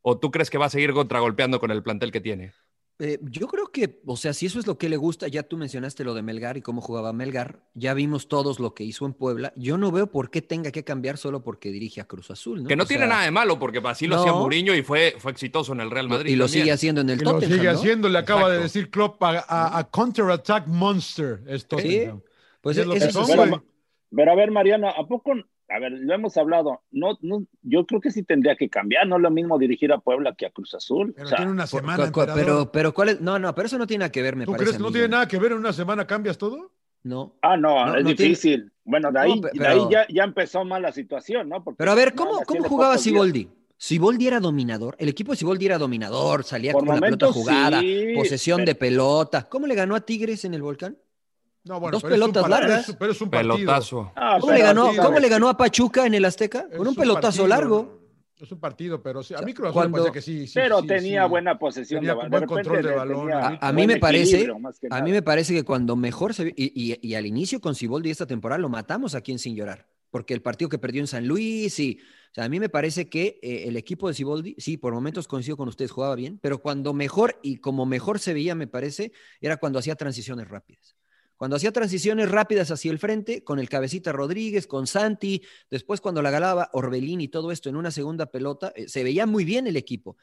¿O tú crees que va a seguir contragolpeando con el plantel que tiene? Eh, yo creo que, o sea, si eso es lo que le gusta, ya tú mencionaste lo de Melgar y cómo jugaba Melgar, ya vimos todos lo que hizo en Puebla. Yo no veo por qué tenga que cambiar solo porque dirige a Cruz Azul, ¿no? Que no O tiene sea, nada de malo, porque así lo no. hacía Mourinho y fue, fue exitoso en el Real Madrid. Y lo también. sigue haciendo en el Y lo Tottenham, sigue ¿no? haciendo, le acaba de decir Klopp a, a- a Counterattack Monster. Es Tottenham. Pues Es lo eso que son, sí. Pero, pero a ver, Mariano, ¿a poco? A ver, lo hemos hablado. No, no, yo creo que sí tendría que cambiar. No es lo mismo dirigir a Puebla que a Cruz Azul. Pero O sea, tiene una semana. pero, pero ¿cuál es? No, no, pero eso no tiene nada que ver, me ¿Tú parece. crees que no tiene nada que ver en una semana? ¿Cambias todo? No. Ah, no, No, es no tiene- difícil. Bueno, de ahí, de ahí ya, ya empezó mal la situación, ¿no? Porque Pero a ver, ¿cómo, cómo jugaba. Siboldi? Siboldi era dominador. El equipo de Siboldi era dominador, salía Por con la pelota jugada, sí, posesión pero- de pelota. ¿Cómo le ganó a Tigres en el volcán? No, bueno, Dos pero pelotas largas. Pero es, pero es un partido. Pelotazo. Ah, ¿Cómo, le ganó, ¿Cómo le ganó a Pachuca en el Azteca? Con un un pelotazo partido. largo. Es un partido, pero sí, a mí Cruz Azul me que sí. sí, Pero sí, tenía sí. buena posesión Tenía de, ba- buen control de balón. A mí buen me parece, a mí me parece que cuando mejor se vio- y, y- y al inicio con Siboldi esta temporada lo matamos aquí en Sin Llorar, porque el partido que perdió en San Luis y, o sea, a mí me parece que eh, el equipo de Siboldi, sí, por momentos coincido con ustedes, jugaba bien, pero cuando mejor y como mejor se veía, me parece, era cuando hacía transiciones rápidas. Cuando hacía transiciones rápidas hacia el frente, con el cabecita Rodríguez, con Santi, después cuando la galaba Orbelín y todo esto en una segunda pelota, eh, se veía muy bien el equipo.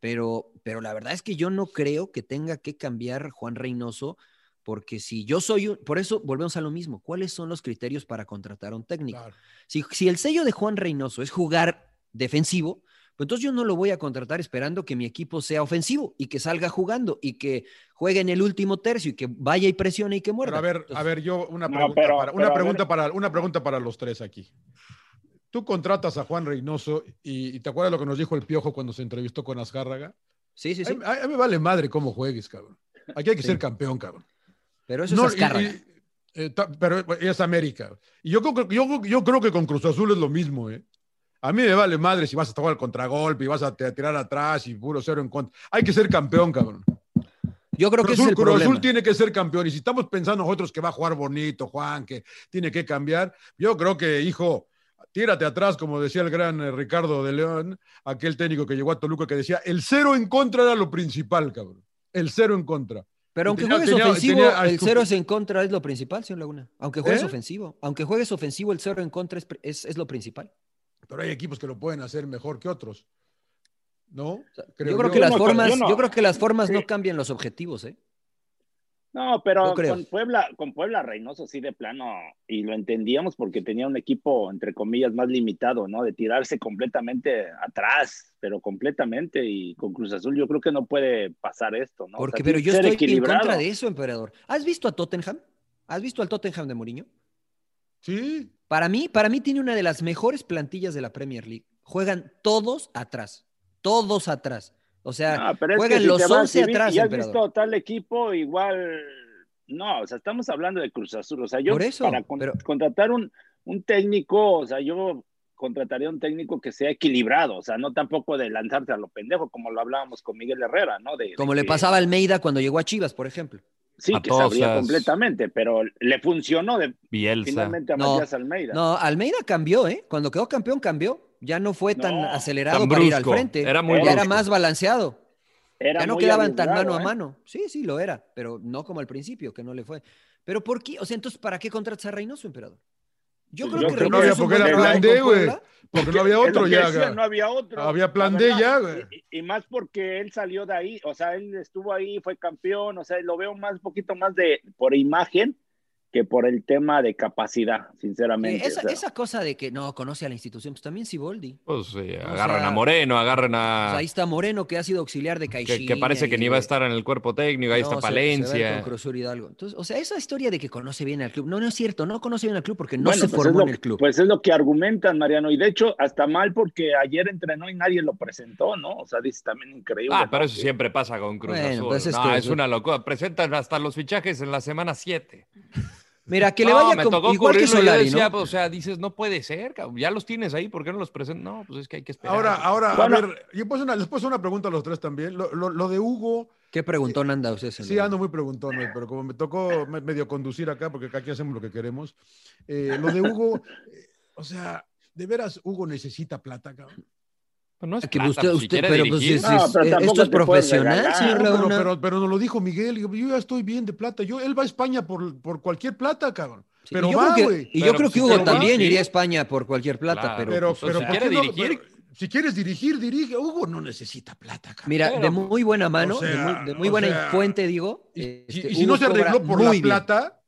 Pero, pero la verdad es que yo no creo que tenga que cambiar Juan Reynoso, porque si yo soy un, por eso volvemos a lo mismo, ¿cuáles son los criterios para contratar a un técnico? Claro. Si, si el sello de Juan Reynoso es jugar defensivo, entonces yo no lo voy a contratar esperando que mi equipo sea ofensivo y que salga jugando y que juegue en el último tercio y que vaya y presione y que muerda. Pero a ver, Entonces, a ver, yo una No, pregunta, pero- para, una pregunta para una pregunta para los tres aquí. Tú contratas a Juan Reynoso y, y te acuerdas lo que nos dijo el Piojo cuando se entrevistó con Azcárraga. Sí, sí, sí. A, mí- a mí me vale madre cómo juegues, cabrón. Aquí hay que Sí. ser campeón, cabrón. Pero eso No, es y- Azcárraga. y- eh, ta- pero es América. Y yo creo, que- yo, yo creo que con Cruz Azul es lo mismo, ¿eh? A mí me vale madre si vas a jugar al contragolpe y vas a tirar atrás y puro cero en contra. Hay que ser campeón, cabrón. Yo creo que Cruz es el Cruz problema. Azul tiene que ser campeón. Y si estamos pensando nosotros que va a jugar bonito, Juan, que tiene que cambiar, yo creo que, hijo, tírate atrás, como decía el gran eh, Ricardo de León, aquel técnico que llegó a Toluca que decía, el cero en contra era lo principal, cabrón. El cero en contra. Pero aunque tenía- juegues tenía- ofensivo, tenía el cero es en contra, es lo principal, señor Laguna. Aunque juegues ¿Eh? ofensivo, aunque juegues ofensivo, el cero en contra es, es- es lo principal. Pero hay equipos que lo pueden hacer mejor que otros. ¿No? yo creo que las no, formas, yo no. yo creo que las formas Sí. no cambian los objetivos, ¿eh? No, pero con Puebla, con Puebla Reynoso sí de plano, y lo entendíamos porque tenía un equipo, entre comillas, más limitado, ¿no? De tirarse completamente atrás, pero completamente, y con Cruz Azul yo creo que no puede pasar esto, ¿no? O sea, Porque, pero que yo estoy en contra de eso, emperador. ¿Has visto a Tottenham? ¿Has visto al Tottenham de Mourinho? Sí. Para mí, para mí tiene una de las mejores plantillas de la Premier League. Juegan todos atrás, todos atrás. O sea, juegan si los te vas, 11 si atrás, y has emperador. visto tal equipo, igual, no, o sea, estamos hablando de Cruz Azul, o sea, yo Por eso, para con- pero- contratar un, un técnico, o sea, yo contrataría un técnico que sea equilibrado, o sea, no tampoco de lanzarse a lo pendejo, como lo hablábamos con Miguel Herrera, ¿no? De, de Como le pasaba a Almeida cuando llegó a Chivas, por ejemplo. Sí, que sabría Matosas. completamente, pero le funcionó de, Bielsa. finalmente a No, Matías Almeida. No, Almeida cambió, ¿eh? Cuando quedó campeón, cambió. Ya no fue tan No, acelerado tan para ir al frente. Era muy ya era más balanceado. Era ya no quedaban tan mano a ¿eh? mano. Sí, sí, lo era, pero no como al principio, que no le fue. Pero ¿por qué? O sea, entonces, ¿para qué contratas a Reynoso, emperador? Yo creo yo que creo no había porque era plan D, güey. Porque no había otro ya. decía, no había otro. Había plan la D ya, güey. Y, y más porque él salió de ahí, o sea, él estuvo ahí, fue campeón, o sea, lo veo más, un poquito más de por imagen que por el tema de capacidad, sinceramente. esa, o sea. esa cosa de que no conoce a la institución, pues también Siboldi. Pues sí, O agarran sea, a Moreno, agarran a. sea, ahí está Moreno, que ha sido auxiliar de que, Caixinha. que parece que ni va a estar en el cuerpo técnico, ahí No, está se- se Palencia. con Cruzur Hidalgo. Entonces, o sea, esa historia de que conoce bien al club, no, no es cierto, no conoce bien al club porque no Bueno, se pues es formó lo en el club. Pues es lo que argumentan, Mariano, y de hecho, hasta mal porque ayer entrenó y nadie lo presentó, ¿no? O sea, dice también increíble. Ah, ¿no? pero eso siempre pasa con Cruz Bueno, Azul. pues es no, es una locura. Presentan hasta los fichajes en la semana 7. Mira, que le No, vaya me como- tocó igual que Solari, decía, ¿no? pues, o sea, dices, no puede ser, cabrón, ya los tienes ahí, ¿por qué no los presentan? No, pues es que hay que esperar. Ahora, ahora, Bueno. a ver, yo pues una, les puedo hacer una pregunta a los tres también. Lo, lo- lo de Hugo, ¿Qué preguntón anda usted? señor? sí ando muy preguntón, pero como me tocó me- medio conducir acá, porque acá aquí hacemos lo que queremos. eh, lo de Hugo, eh, o sea, de veras, Hugo necesita plata, cabrón. Pues no es Que plata, usted- pues, si pero pues, No, pero esto es profesional, regalar. señor No, pero, Laguna. pero, pero nos lo dijo Miguel, yo ya estoy bien de plata. Yo, él va a España por, por cualquier plata, cabrón. Sí, Pero y yo va, creo que, güey. y yo Pero, creo que si Hugo también iría a España por cualquier plata, Claro. pero, Pero, pues, pero si ¿por quiere qué no? dirigir. Pero si quieres dirigir, dirige. Hugo no necesita plata, cabrón. mira, de muy buena mano, o sea, de muy, de muy o buena sea, fuente, digo. Y, este, y si Hugo no se arregló por la bien. plata,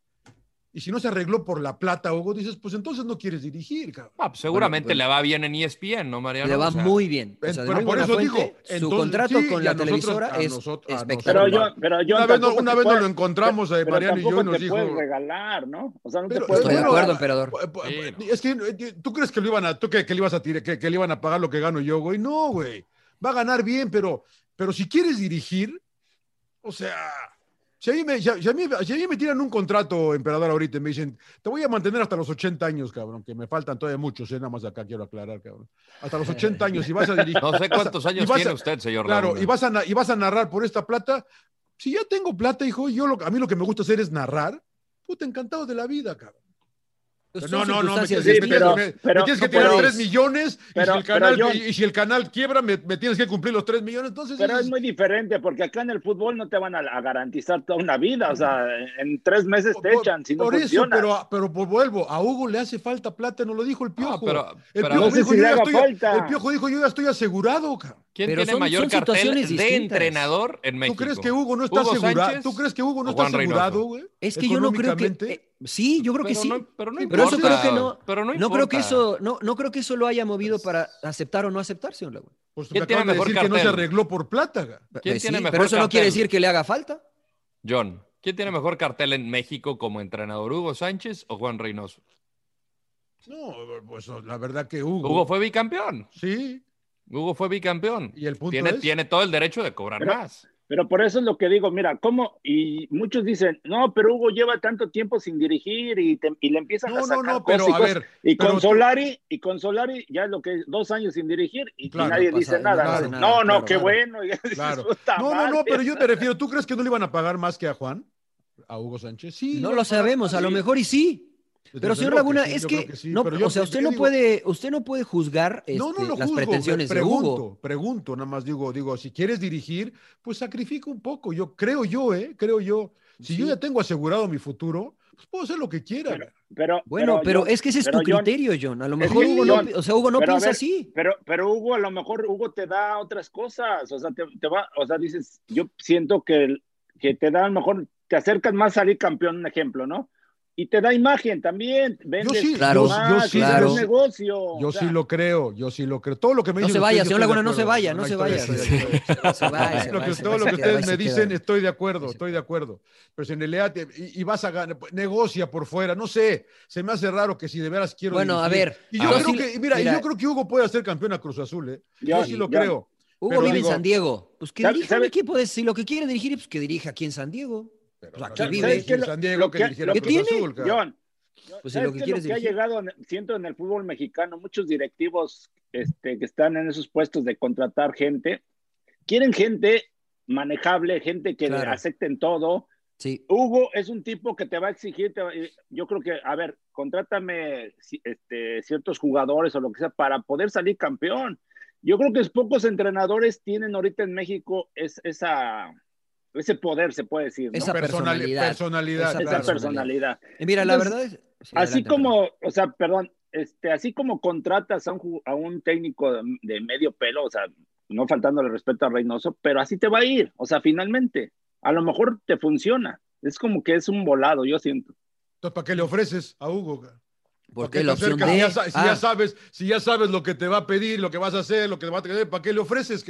y si no se arregló por la plata, Hugo, dices, pues entonces no quieres dirigir, cabrón. Ah, pues, seguramente Bueno, le va bien en ESPN, ¿no, Mariano? Le va O sea, muy bien. O sea, pero por eso fuente, digo, su entonces, contrato sí, con la nosotros- televisora es nosotros- espectacular. Pero yo, pero yo Una vez, no- una vez nos lo encontramos, eh, pero Mariano y yo, y nos te dijo... puedes regalar, ¿no? O sea, no te Pero- puedes Estoy de acuerdo, emperador. Sí. Es que eh, tú crees que lo iban a, tú que, que le ibas a tirar, que, que le iban a pagar lo que gano yo, güey. No, güey. Va a ganar bien, pero, pero si quieres dirigir, o sea, si a, mí me, si a- si a mí, si a mí me tiran un contrato, emperador, ahorita y me dicen, te voy a mantener hasta los 80 años, cabrón, que me faltan todavía muchos, eh, nada más acá quiero aclarar, cabrón. Hasta los 80 años y vas a dirigir. No sé cuántos años tiene a- usted, señor Claro, y vas, a, y vas a narrar por esta plata. Si ya tengo plata, hijo, yo lo, a mí lo que me gusta hacer es narrar. Puta, encantado de la vida, cabrón. No, no, no, me tienes, me Sí, tienes- pero- me- me pero tienes que no tirar puedes. 3 millones y, Pero- si el canal, pero yo- y, y si el canal quiebra, me, me tienes que cumplir los 3 millones. Entonces, Pero eso es muy diferente porque acá en el fútbol no te van a, a garantizar toda una vida, o sea, en tres meses te por- echan si no por eso, funciona. pero, pero por- vuelvo, a Hugo le hace falta plata, no lo dijo el piojo. pero- el, pero- piojo No sé dijo, si yo le ya haga estoy, falta. el piojo dijo, yo ya estoy asegurado. ¿Quién Pero tiene son- mayor son cartel situaciones de distintas. entrenador en México? ¿Tú crees que Hugo no está ¿Hugo asegurado? ¿Tú crees que Hugo no está asegurado, güey? Es que yo no creo que. Sí, yo creo que Pero sí. no- pero no Pero eso importa, creo que no. pero no no creo que importa. eso, no, no creo que eso lo haya movido para aceptar o no aceptar, señor Laguna. Pues ¿Quién me tiene acaban de mejor decir que no se cartel? arregló por plata. ¿Quién Pues tiene mejor pero eso no cartel? quiere decir que le haga falta. John, ¿quién tiene mejor cartel en México como entrenador, Hugo Sánchez o Juan Reynoso? No, pues la verdad que Hugo. Hugo fue bicampeón. Sí, Hugo fue bicampeón. y el punto Tiene, es. tiene todo el derecho de cobrar Pero- más. Pero por eso es lo que digo, mira, ¿cómo? Y muchos dicen, no, pero Hugo lleva tanto tiempo sin dirigir y, te- y le empiezan a No, sacar no, no, cosas pero y a cosas. ver. Y pero con tú- Solari, y con Solari ya es lo que es dos años sin dirigir y, nadie dice nada. ¿no? nada, no, qué claro. bueno. Claro. "Puta No, no, no, madre". pero yo te refiero, ¿tú crees que no le iban a pagar más que a Juan? ¿A Hugo Sánchez? Sí. No lo sabemos, a lo mejor y sí. Pero señor Laguna, es que, no, o sea, usted no puede, usted no puede juzgar este, las pretensiones pregunto, de Hugo. Pregunto, nada más digo, digo, si quieres dirigir, pues sacrifica un poco. Yo creo yo, eh, creo yo. Si yo ya tengo asegurado mi futuro, pues puedo hacer lo que quiera. Pero, bueno, pero, es que ese es tu criterio, John. A lo mejor Hugo no, o sea, Hugo no piensa así. Pero, pero Hugo, a lo mejor Hugo te da otras cosas. O sea, te, va, o sea, dices, yo siento que, que te da a lo mejor, te acercas más a salir campeón, un ejemplo, ¿no? Y te da imagen también. Vendes yo sí, claro, yo, sí, claro. negocio. Yo sí lo creo, yo sí lo creo. Todo lo que me no dicen. Se vaya, señor Laguna, no se vaya, no se vaya. No se vaya. Todo lo que ustedes me dicen, estoy de acuerdo, estoy de acuerdo. Pero si en realidad y, vas a ganar, negocia por fuera, no sé. Se me hace raro que si de veras quiero. Bueno, a ver. Y yo creo que, mira, yo creo que Hugo puede ser campeón a Cruz Azul, ¿eh? Yo, sí lo creo. Hugo vive en San Diego. Pues que dirija un equipo, si lo que quiere dirigir, pues que dirija aquí en San Diego. Pues aquí vive. En San Diego que dirigiera Cruz Azul. John, pues lo que, lo que ha llegado, siento en el fútbol mexicano, muchos directivos este, que están en esos puestos de contratar gente, quieren gente manejable, gente que acepten todo. Sí. Hugo es un tipo que te va a exigir, yo creo que, a ver, contrátame este, ciertos jugadores o lo que sea para poder salir campeón. Yo creo que pocos entrenadores tienen ahorita en México es, esa, ese poder, se puede decir. Esa personalidad. personalidad esa personalidad. mira, la verdad es así como, o sea, perdón, este, así como contratas a un, a un técnico de, medio pelo, o sea, no faltándole respeto a Reynoso, pero así te va a ir, o sea, finalmente, a lo mejor te funciona. Es como que es un volado, yo siento. Entonces, ¿para qué le ofreces a Hugo? Porque la opción de... si, ya, si ya, ah. sabes, si ya sabes lo que te va a pedir, lo que vas a hacer, lo que te va a tener, ¿para qué le ofreces?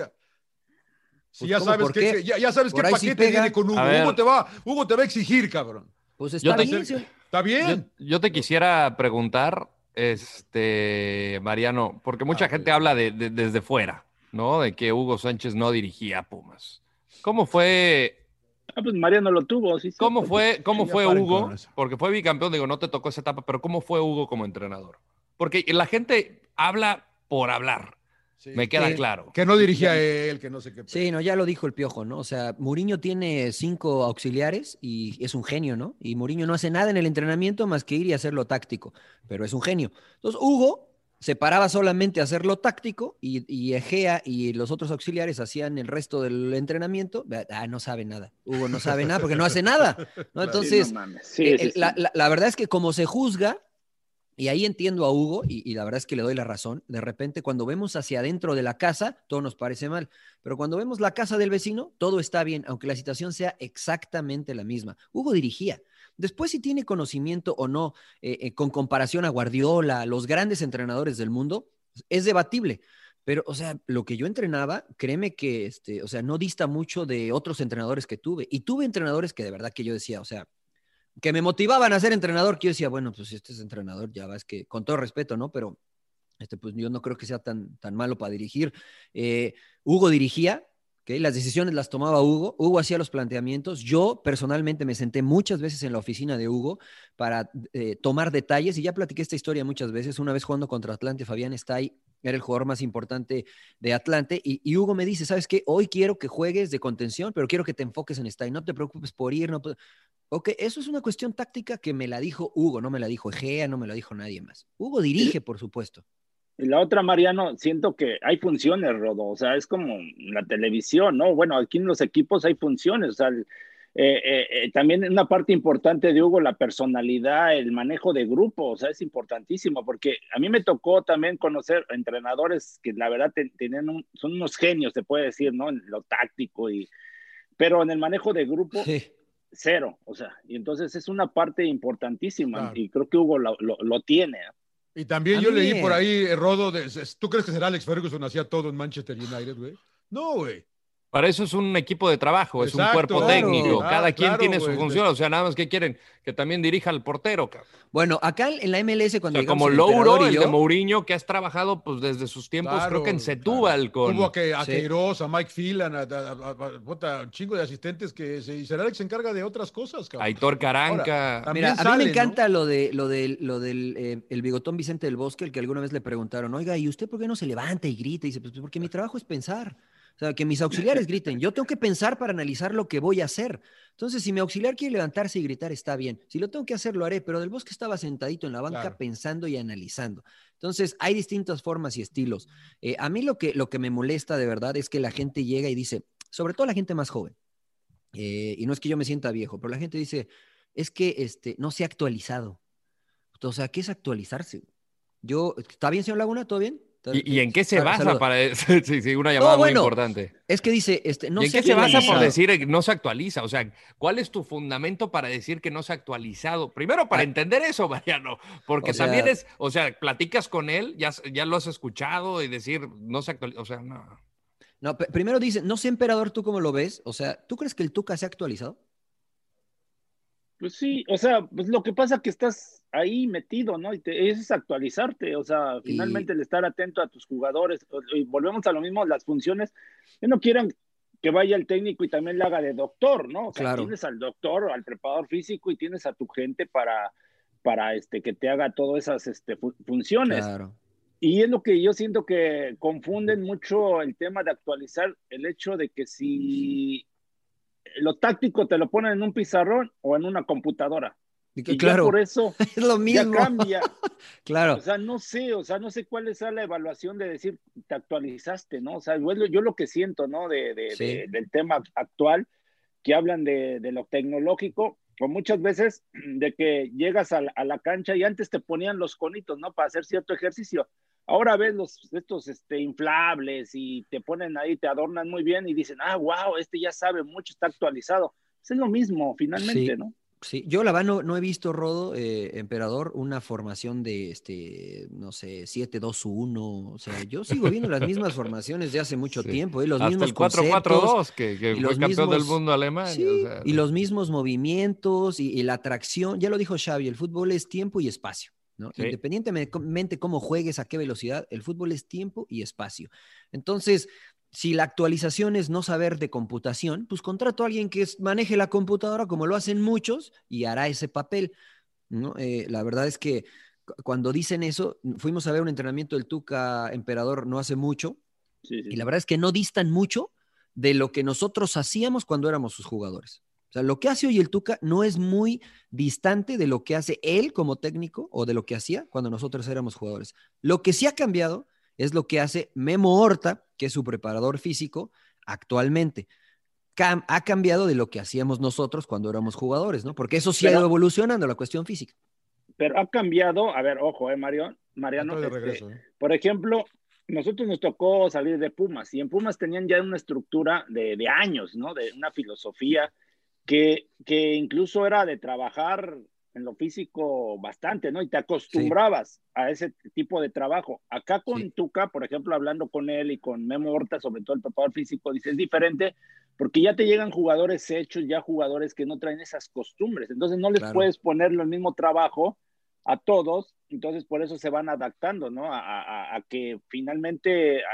Si pues ya, sabes que, ya, ya, sabes qué paquete viene con Hugo. Hugo te, va, Hugo te va a exigir, cabrón. Pues está bien, Está bien. Yo, te quisiera preguntar, este, Mariano, porque mucha gente habla de, desde fuera, ¿no? De que Hugo Sánchez no dirigía a Pumas. ¿Cómo fue? Ah, pues Mariano lo tuvo, sí. ¿Cómo fue, cómo fue Hugo? Porque fue bicampeón, digo, no te tocó esa etapa, pero ¿cómo fue Hugo como entrenador? Porque la gente habla por hablar. Me queda claro. Que no dirigía él, que no sé qué. Sí, no, ya lo dijo el piojo, ¿no? O sea, Mourinho tiene cinco auxiliares y es un genio, ¿no? Y Mourinho no hace nada en el entrenamiento más que ir y hacerlo táctico, pero es un genio. Entonces, Hugo se paraba solamente a hacerlo táctico y, Egea y los otros auxiliares hacían el resto del entrenamiento. Ah, no sabe nada. Hugo no sabe nada porque no hace nada. ¿no? Entonces, la verdad es que como se juzga, y ahí entiendo a Hugo, y, la verdad es que le doy la razón. De repente, cuando vemos hacia adentro de la casa, todo nos parece mal. Pero cuando vemos la casa del vecino, todo está bien, aunque la situación sea exactamente la misma. Hugo dirigía. Después, si tiene conocimiento o no, eh, eh, con comparación a Guardiola, los grandes entrenadores del mundo, es debatible. Pero, o sea, lo que yo entrenaba, créeme que, este, o sea, no dista mucho de otros entrenadores que tuve. Y tuve entrenadores que de verdad que yo decía, o sea, que me motivaban a ser entrenador, que yo decía, bueno, pues este es entrenador, ya va, es que con todo respeto, ¿no? Pero este, pues yo no creo que sea tan, tan malo para dirigir. Eh, Hugo dirigía, ¿okay? las decisiones las tomaba Hugo, Hugo hacía los planteamientos, yo personalmente me senté muchas veces en la oficina de Hugo para eh, tomar detalles y ya platiqué esta historia muchas veces, una vez jugando contra Atlante, Fabián está ahí era el jugador más importante de Atlante. Y, Hugo me dice, ¿sabes qué? Hoy quiero que juegues de contención, pero quiero que te enfoques en y no te preocupes por ir. No ok, eso es una cuestión táctica que me la dijo Hugo, no me la dijo Egea, no me la dijo nadie más. Hugo dirige, por supuesto. Y la otra, Mariano, siento que hay funciones, Rodo, o sea, es como la televisión, ¿no? Bueno, aquí en los equipos hay funciones, o sea, eh, eh, eh, también una parte importante de Hugo, la personalidad, el manejo de grupo, o sea, es importantísimo, porque a mí me tocó también conocer entrenadores que la verdad tienen son unos genios, se puede decir, ¿no? En lo táctico, y, pero en el manejo de grupo, cero, o sea, y entonces es una parte importantísima, y creo que Hugo lo, lo, tiene. Y también yo leí por ahí, Rodo, de, ¿tú crees que será Alex Ferguson hacía todo en Manchester United, güey? No, güey. Para eso es un equipo de trabajo, es un cuerpo técnico. Cada quien tiene su función. O sea, nada más que quieren que también dirija al portero. Bueno, acá en la MLS cuando o sea, como Louro, el, de Mourinho, que has trabajado pues desde sus tiempos, creo que en Setúbal con... Hubo a, que, a Queiroz, a Mike Phelan, a, un chingo de asistentes que se, será el que se encarga de otras cosas. Cabrón. Aitor Caranca. Mira, a mí me encanta lo de lo del, lo del eh, el bigotón Vicente del Bosque, el que alguna vez le preguntaron, oiga, ¿y usted por qué no se levanta y grita? Y dice, pues porque mi trabajo es pensar. O sea, que mis auxiliares griten. Yo tengo que pensar para analizar lo que voy a hacer. Entonces, si mi auxiliar quiere levantarse y gritar, está bien. Si lo tengo que hacer, lo haré. Pero Del Bosque estaba sentadito en la banca Claro. pensando y analizando. Entonces, hay distintas formas y estilos. Eh, a mí lo que, lo que me molesta de verdad es que la gente llega y dice, sobre todo la gente más joven, eh, y no es que yo me sienta viejo, pero la gente dice, es que este, no se ha actualizado. O sea, ¿qué es actualizarse? Yo, ¿está bien, señor Laguna? ¿Todo bien? ¿Y, y en qué se basa saludo. para sí, sí, una llamada No, bueno, muy importante? Es que dice, este, no ¿Y en se qué se basa por decir que no se actualiza? O sea, ¿cuál es tu fundamento para decir que no se ha actualizado? Primero, para Ah. entender eso, Mariano, porque O sea- también es, o sea, platicas con él, ya, ya lo has escuchado y decir, no se actualiza, o sea, no. No, primero dice, no sé, emperador, ¿tú cómo lo ves? O sea, ¿tú crees que el Tuca se ha actualizado? Pues sí, o sea, pues lo que pasa es que estás ahí metido, ¿no? Y te- eso es actualizarte, o sea, Y- finalmente el estar atento a tus jugadores. Y volvemos a lo mismo, las funciones, que no quieran que vaya el técnico y también le haga de doctor, ¿no? O sea, Claro. tienes al doctor, al preparador físico y tienes a tu gente para, para este, que te haga todas esas este, fu- funciones. Claro. Y es lo que yo siento que confunden mucho el tema de actualizar el hecho de que si lo táctico te lo ponen en un pizarrón o en una computadora. Y que, Y ya claro, por eso es lo ya mismo. cambia. Claro. O sea, no sé, o sea, no sé cuál es la evaluación de decir te actualizaste, ¿no? O sea, yo, lo- yo lo que siento, ¿no? De, de- Sí. de- del tema actual, que hablan de, de lo tecnológico, o muchas veces de que llegas a la, a la cancha y antes te ponían los conitos, ¿no? Para hacer cierto ejercicio. Ahora ves los, estos este, inflables y te ponen ahí, te adornan muy bien y dicen, ah, wow, este ya sabe mucho, está actualizado. Pues es lo mismo, finalmente, Sí. ¿no? Sí, yo la verdad no, no he visto, Rodo, eh, Emperador, una formación de, este, no sé, 7-2-1. O sea, yo sigo viendo las mismas formaciones de hace mucho Sí. tiempo, y los Hasta mismos el conceptos. 4-4-2, que, que fue los campeón del mismos- mundo alemán. Sí, o sea, y los mismos movimientos y, y la atracción. Ya lo dijo Xavi, el fútbol es tiempo y espacio. ¿No? Sí. Independientemente cómo juegues, a qué velocidad, el fútbol es tiempo y espacio. Entonces, si la actualización es no saber de computación, pues contrato a alguien que maneje la computadora como lo hacen muchos y hará ese papel. ¿no? Eh, la verdad es que cu- cuando dicen eso, fuimos a ver un entrenamiento del Tuca Emperador no hace mucho Sí, sí. y la verdad es que no distan mucho de lo que nosotros hacíamos cuando éramos sus jugadores. O sea, lo que hace hoy el Tuca no es muy distante de lo que hace él como técnico o de lo que hacía cuando nosotros éramos jugadores. Lo que sí ha cambiado es lo que hace Memo Horta, que es su preparador físico actualmente. Cam- ha cambiado de lo que hacíamos nosotros cuando éramos jugadores, ¿no? Porque eso sí ha ido evolucionando la cuestión física. Pero ha cambiado, a ver, ojo, eh, Mario, Mariano, este, regreso, ¿eh? Por ejemplo, nosotros nos tocó salir de Pumas y en Pumas tenían ya una estructura de, de años, ¿no? De una filosofía que, que incluso era de trabajar en lo físico bastante, ¿no? Y te acostumbrabas a ese tipo de trabajo. Acá con Sí. Tuca, por ejemplo, hablando con él y con Memo Horta, sobre todo el preparador físico, dice, es diferente porque ya te llegan jugadores hechos, ya jugadores que no traen esas costumbres. Entonces no les Claro. puedes poner el mismo trabajo a todos, entonces por eso se van adaptando, ¿no? A, a- a que finalmente a,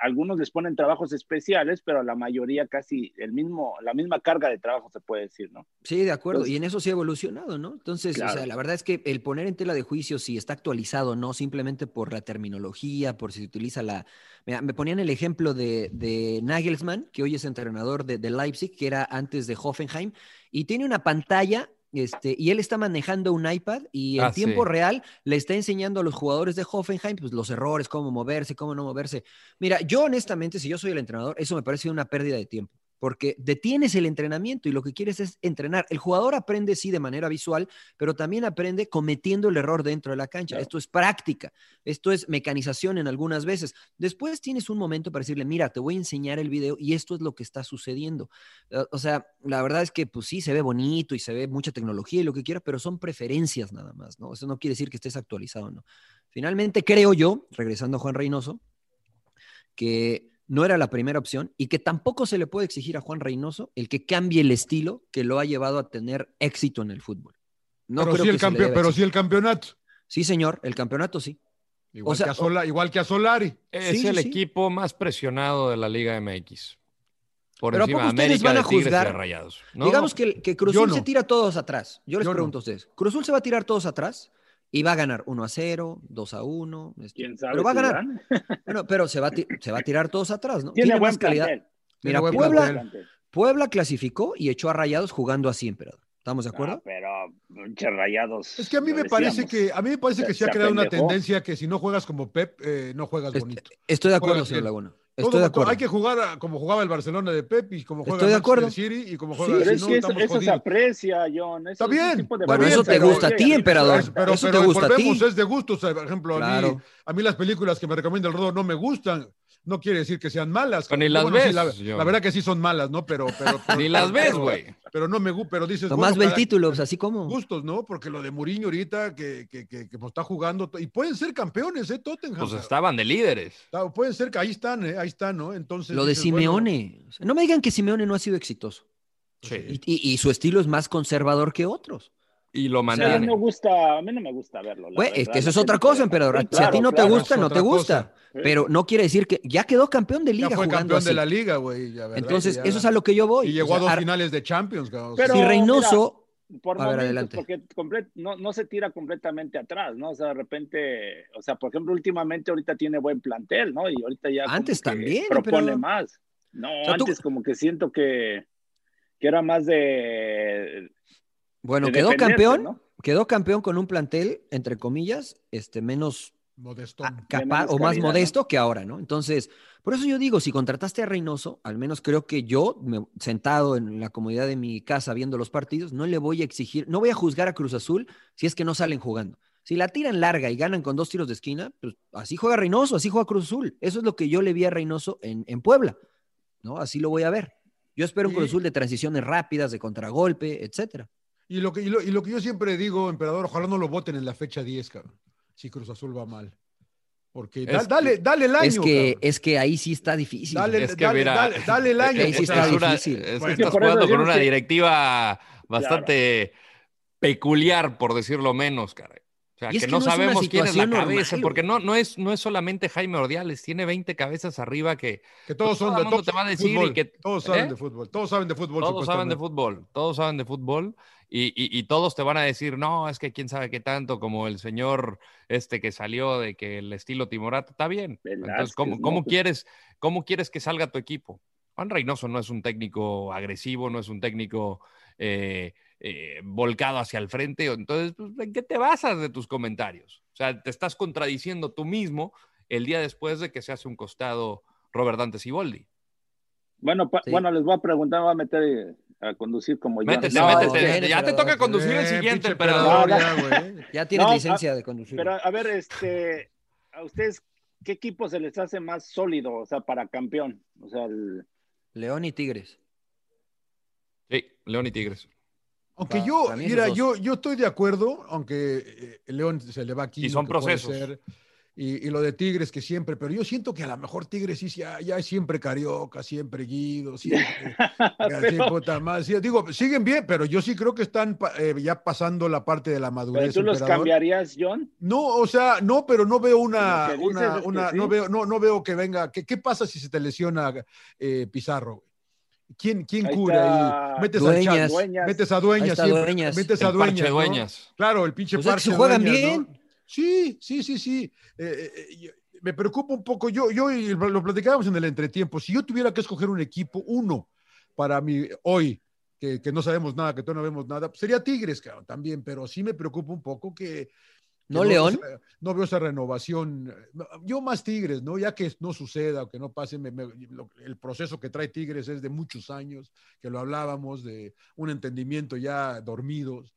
algunos les ponen trabajos especiales, pero a la mayoría casi el mismo, la misma carga de trabajo se puede decir, ¿no? Sí, de acuerdo. Entonces- y en eso sí ha evolucionado, ¿no? Entonces, o sea, la verdad es que el poner en tela de juicio si está actualizado o no, simplemente por la terminología, por si se utiliza la... Mira, me ponían el ejemplo de, de Nagelsmann, que hoy es entrenador de, de Leipzig, que era antes de Hoffenheim, y tiene una pantalla... Este, y él está manejando un iPad y en Ah, tiempo sí. real le está enseñando a los jugadores de Hoffenheim pues, los errores, cómo moverse, cómo no moverse. Mira, yo honestamente, si yo soy el entrenador, eso me parece una pérdida de tiempo porque detienes el entrenamiento y lo que quieres es entrenar. El jugador aprende sí de manera visual, pero también aprende cometiendo el error dentro de la cancha. Claro. Esto es práctica, esto es mecanización en algunas veces. Después tienes un momento para decirle, mira, te voy a enseñar el video y esto es lo que está sucediendo. Eh, O sea, la verdad es que pues sí se ve bonito y se ve mucha tecnología y lo que quiera, pero son preferencias nada más, ¿no? Eso no quiere decir que estés actualizado, ¿no? Finalmente creo yo, regresando a Juan Reynoso, que no era la primera opción y que tampoco se le puede exigir a Juan Reynoso el que cambie el estilo que lo ha llevado a tener éxito en el fútbol. No pero creo sí que el campeón, pero sí el campeonato. Sí, señor, el campeonato sí. Igual, O sea, que, a Sola- igual que a Solari. Es Sí, el sí. equipo más presionado de la Liga MX. Por Pero ¿a encima poco de ustedes América, van a de Tigres y de juzgar? Rayados. No, Digamos que, que Cruz yo Azul no. se tira todos atrás. Yo les Yo no. pregunto a ustedes, ¿Cruz Azul se va a tirar todos atrás? Y va a ganar 1 a 0, 2 a 1. este, ¿Quién sabe Pero va a ganar. gana? Bueno, pero se va, a ti- se va a tirar todos atrás, ¿no? Tiene buen más calidad. plantel. Mira, buen Puebla, plantel. Puebla clasificó y echó a Rayados jugando así, emperador. ¿Estamos de acuerdo? Ah, pero pinches rayados. Es que a mí me parece que a mí me parece Se- que se ha se creado una tendencia que si no juegas como Pep, eh, no juegas bonito. Estoy de acuerdo, señor bien. Laguna. Todo- Estoy de acuerdo. Hay que jugar a- como jugaba el Barcelona de Pep y como juega Estoy de el acuerdo. City y como Sí, juega Pero si es no, que eso, eso se aprecia, John. Está Eso- bien. ese tipo de Bueno, está eso bien, te pero- gusta a ti, emperador. Pero, pero, Eso te pero gusta a ti. es de gustos. Por ejemplo, a, mí, Claro. a mí las películas que me recomienda el Rodo no me gustan. No quiere decir que sean malas. Pero ni las Bueno, sí, ves, la, verdad que sí son malas, ¿no? Pero, pero, pero- Ni las ves, güey. Pero no me gusta, pero dices. Tomás bueno, ve el título, pues, así como. Gustos, ¿no? Porque lo de Mourinho ahorita, que, que, que, que, pues, está jugando, y pueden ser campeones, ¿eh? Tottenham. Pues estaban de líderes. Pueden ser que ahí están, ¿eh? Ahí están, ¿no? Entonces. Lo de dices, Simeone. No me digan que Simeone no ha sido exitoso. Sí. Y, y- y su estilo es más conservador que otros. Y lo A mí no me gusta, a mí no me gusta verlo. la Güey, es que eso es otra cosa, emperador. Sí, si a ti claro, no te gusta, no te gusta. cosa. Pero no quiere decir que ya quedó campeón de liga Ya fue jugando campeón así. de la liga, güey. Entonces, Ya- eso es a lo que yo voy. Y llegó O sea, a dos ar- finales de Champions, cabrón. Pero- si Reynoso. por A ver, momentos, adelante. porque comple- no, no se tira completamente atrás, ¿no? O sea, de repente, o sea, por ejemplo, últimamente ahorita tiene buen plantel, ¿no? Y ahorita ya Antes también, propone pero- más. No, sea, tú- antes como que siento que, que era más de, Bueno, de quedó campeón. ¿no? Quedó campeón con un plantel, entre comillas, este, menos Modestón. a- capaz menos o más calidad, ¿no? modesto que ahora, ¿no? Entonces, por eso yo digo, si contrataste a Reynoso, al menos creo que yo, me- sentado en la comodidad de mi casa viendo los partidos, no le voy a exigir, no voy a juzgar a Cruz Azul si es que no salen jugando. Si la tiran larga y ganan con dos tiros de esquina, pues así juega Reynoso, así juega Cruz Azul. Eso es lo que yo le vi a Reynoso en, en Puebla, ¿no? Así lo voy a ver. Yo espero un Cruz Azul de transiciones rápidas, de contragolpe, etcétera. Y lo, que, y, lo, y lo que yo siempre digo, emperador, ojalá no lo voten en la fecha 10, cabrón. Si Cruz Azul va mal. Porque da- dale, dale el año. Es que, cabrón. es que ahí sí está difícil. Dale, Es que dale, mira, dale, dale el año. Ahí sí está es una- difícil. es que estás jugando con una directiva bastante peculiar, por decirlo menos, caray. O sea, que, que no, no es una sabemos quién es la normal, cabeza, porque no, no, es, no es solamente Jaime Ordiales, tiene 20 cabezas arriba que que todos son todo de el mundo todos te va a decir y que- todos saben ¿Eh? de fútbol, todos saben de fútbol. todos saben de fútbol, todos saben de fútbol y, y- y todos te van a decir, no, es que quién sabe qué tanto, como el señor este que salió de que el estilo Timorato está bien. Entonces, ¿cómo, ¿no? cómo Pues- quieres, ¿cómo quieres que salga tu equipo? Juan Reynoso no es un técnico agresivo, no es un técnico eh, eh, volcado hacia el frente. Entonces, pues, ¿en qué te basas de tus comentarios? O sea, te estás contradiciendo tú mismo el día después de que se hace un costado Robert Dante Siboldi. Bueno, Sí. bueno, les voy a preguntar, voy a meter eh, a conducir como yo. Métete, No, métete. bien, ya te toca conducir el Eh, siguiente, emperador, ya, tienes No, licencia de conducir. Pero a ver, este, a ustedes, ¿qué equipo se les hace más sólido, o sea, para campeón? O sea, el, León y Tigres. Sí, León y Tigres. Aunque yo, mira, yo, yo estoy de acuerdo, aunque eh, León se le va aquí. Y son procesos. Y, y lo de Tigres que siempre, pero yo siento que a lo mejor Tigres sí, ya, ya es siempre Carioca, siempre Guido, siempre. Pero- así, sí, digo, siguen bien, pero yo sí creo que están eh, ya pasando la parte de la ¿Pero madurez. tú los emperador. cambiarías, John? No, o sea, no, pero no veo una, Lo que dices una, es que una- sí. no veo, no, no veo que venga. ¿Qué, qué pasa si se te lesiona eh, Pizarro? ¿Quién, quién cura ahí? Metes Dueñas. a Chávez, Dueñas. metes a Dueñas, está siempre, Dueñas. metes a Dueñas, ¿no? Dueñas. Claro, el pinche Pues es que parche se juegan Dueñas, ¿no? Sí, sí, sí, sí. Eh, eh, yo- me preocupa un poco. Yo, yo lo platicábamos en el entretiempo. Si yo tuviera que escoger un equipo, uno, para mí hoy, que, que no sabemos nada, que todavía no vemos nada, pues sería Tigres, cabrón, también. Pero sí me preocupa un poco que. ¿No veo León? esa- no veo esa renovación. Yo más Tigres, ¿no? Ya que no suceda o que no pase, me- me- lo- el proceso que trae Tigres es de muchos años, que lo hablábamos, de un entendimiento ya dormidos.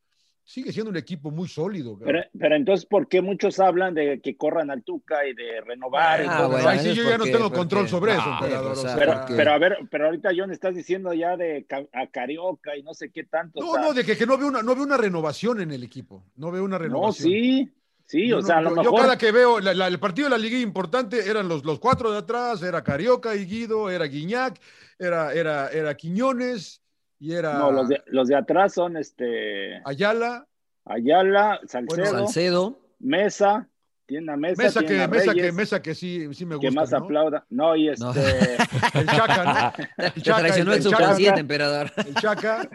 Sigue siendo un equipo muy sólido. Pero, pero entonces, ¿por qué muchos hablan de que corran al Tuca y de renovar? Ah, bueno, Ahí sí yo ya no porque- tengo control sobre eso, No, emperador, pues, o sea, pero, porque- pero a ver, pero ahorita John estás diciendo ya de a Carioca y no sé qué tanto. o No, sea, no, de que, que no veo una, no veo una renovación en el equipo. No veo una no, renovación. sí, sí, Yo o no- sea, a lo yo, yo mejor. cada que veo la- la- el partido de la liga importante eran los, los cuatro de atrás, era Carioca y Guido, era Guiñac, era, era, era Quiñones y era No, los de, los de atrás son este Ayala. Ayala, Salcedo, Salcedo. Mesa, tiene a Mesa, Mesa tiene que, mesa que, Reyes, mesa que sí, sí me que gusta. más ¿no? aplauda. No, y este, No. El Chaca, ¿no? Te Chaca, traicionó el el Chaca. subconsciente, emperador. El Chaca.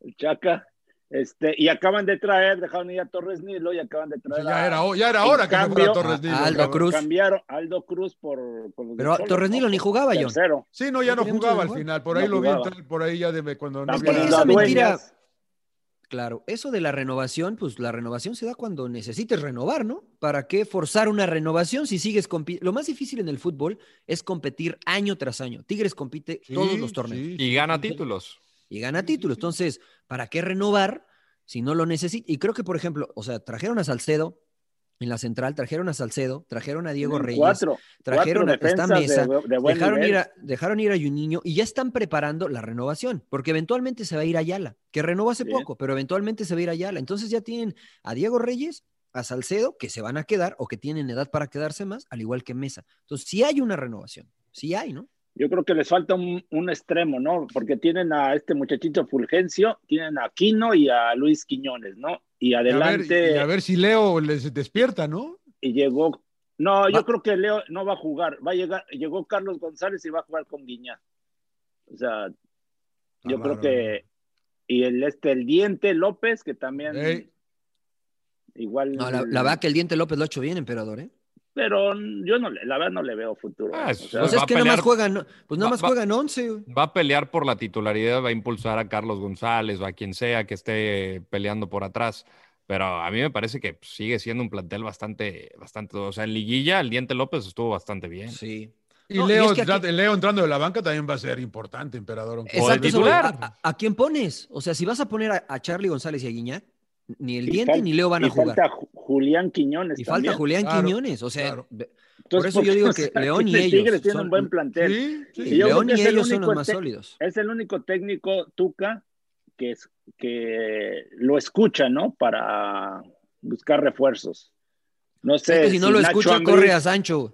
el Chaca, Este, y acaban de traer, dejaron ir a Torres Nilo y acaban de traer. Ya a- era, ya era hora que se fuera cambio, Torres Nilo. a Aldo. Cruz. Cambiaron Aldo Cruz por. Pero Cholos, Torres Nilo ni jugaba, John. Tercero. Sí, no, ya no jugaba al final. Por No ahí lo vi entrar, por ahí ya de cuando no Están Es que había- esa mentira-. Claro, eso de la renovación, pues la renovación se da cuando necesites renovar, ¿no? ¿Para qué forzar una renovación si sigues compitiendo? Lo más difícil en el fútbol es competir año tras año. Tigres compite Sí, todos los torneos sí, Y gana sí. títulos. Y gana títulos. Entonces, ¿para qué renovar si no lo necesita? Y creo que, por ejemplo, o sea, trajeron a Salcedo en la central, trajeron a Salcedo, trajeron a Diego Reyes, Cuatro. trajeron a esta mesa, de, de buen dejaron nivel. ir, a, dejaron ir a Juninho y ya están preparando la renovación, porque eventualmente se va a ir a Ayala, que renovó hace poco, pero eventualmente se va a ir a Ayala. Entonces ya tienen a Diego Reyes, a Salcedo, que se van a quedar o que tienen edad para quedarse más, al igual que Mesa. Entonces sí hay una renovación, sí hay, ¿no? Yo creo que les falta un, un extremo, ¿no? Porque tienen a este muchachito Fulgencio, tienen a Quino y a Luis Quiñones, ¿no? Y Y a, ver, adelante, y a ver si Leo les despierta, ¿no? y llegó. No, yo Va- creo que Leo no va a jugar. Va a llegar, llegó Carlos González y va a jugar con Guiñá. O sea, yo creo que. Y el este, el diente López, que también. Ey. Igual. No, la, la verdad que el Diente López lo ha hecho bien, emperador, ¿eh? Pero yo no, le- la verdad no le veo futuro. Ah, ¿eh? es- O sea, Pues va es a que nada más pelear- juegan, pues nada va- más va- juegan 11. güey. Va a pelear por la titularidad, va a impulsar a Carlos González o a quien sea que esté peleando por atrás. Pero a mí me parece que sigue siendo un plantel bastante, bastante, o sea, en liguilla el Diente López estuvo bastante bien. Sí. Y, No, y Leo, es que aquí- entra- Leo entrando de la banca también va a ser importante, emperador. O de Exacto, voy. titular. ¿A, a- a quién pones? O sea, si vas a poner a, a Charlie González y a Guiñac, ni el y Diente ni Leo van a y jugar. falta Ju- Julián Quiñones. Y también. falta Julián Claro, Quiñones. O sea, claro. Entonces, por eso yo digo que León y Tigres ellos tienen son- un buen plantel. Sí, sí. León y es el ellos son los más sólidos. Es el único técnico, Tuca, que, es, que lo escucha, ¿no? Para buscar refuerzos. No sé. Es que si no lo Nacho escucha, corre a Sancho.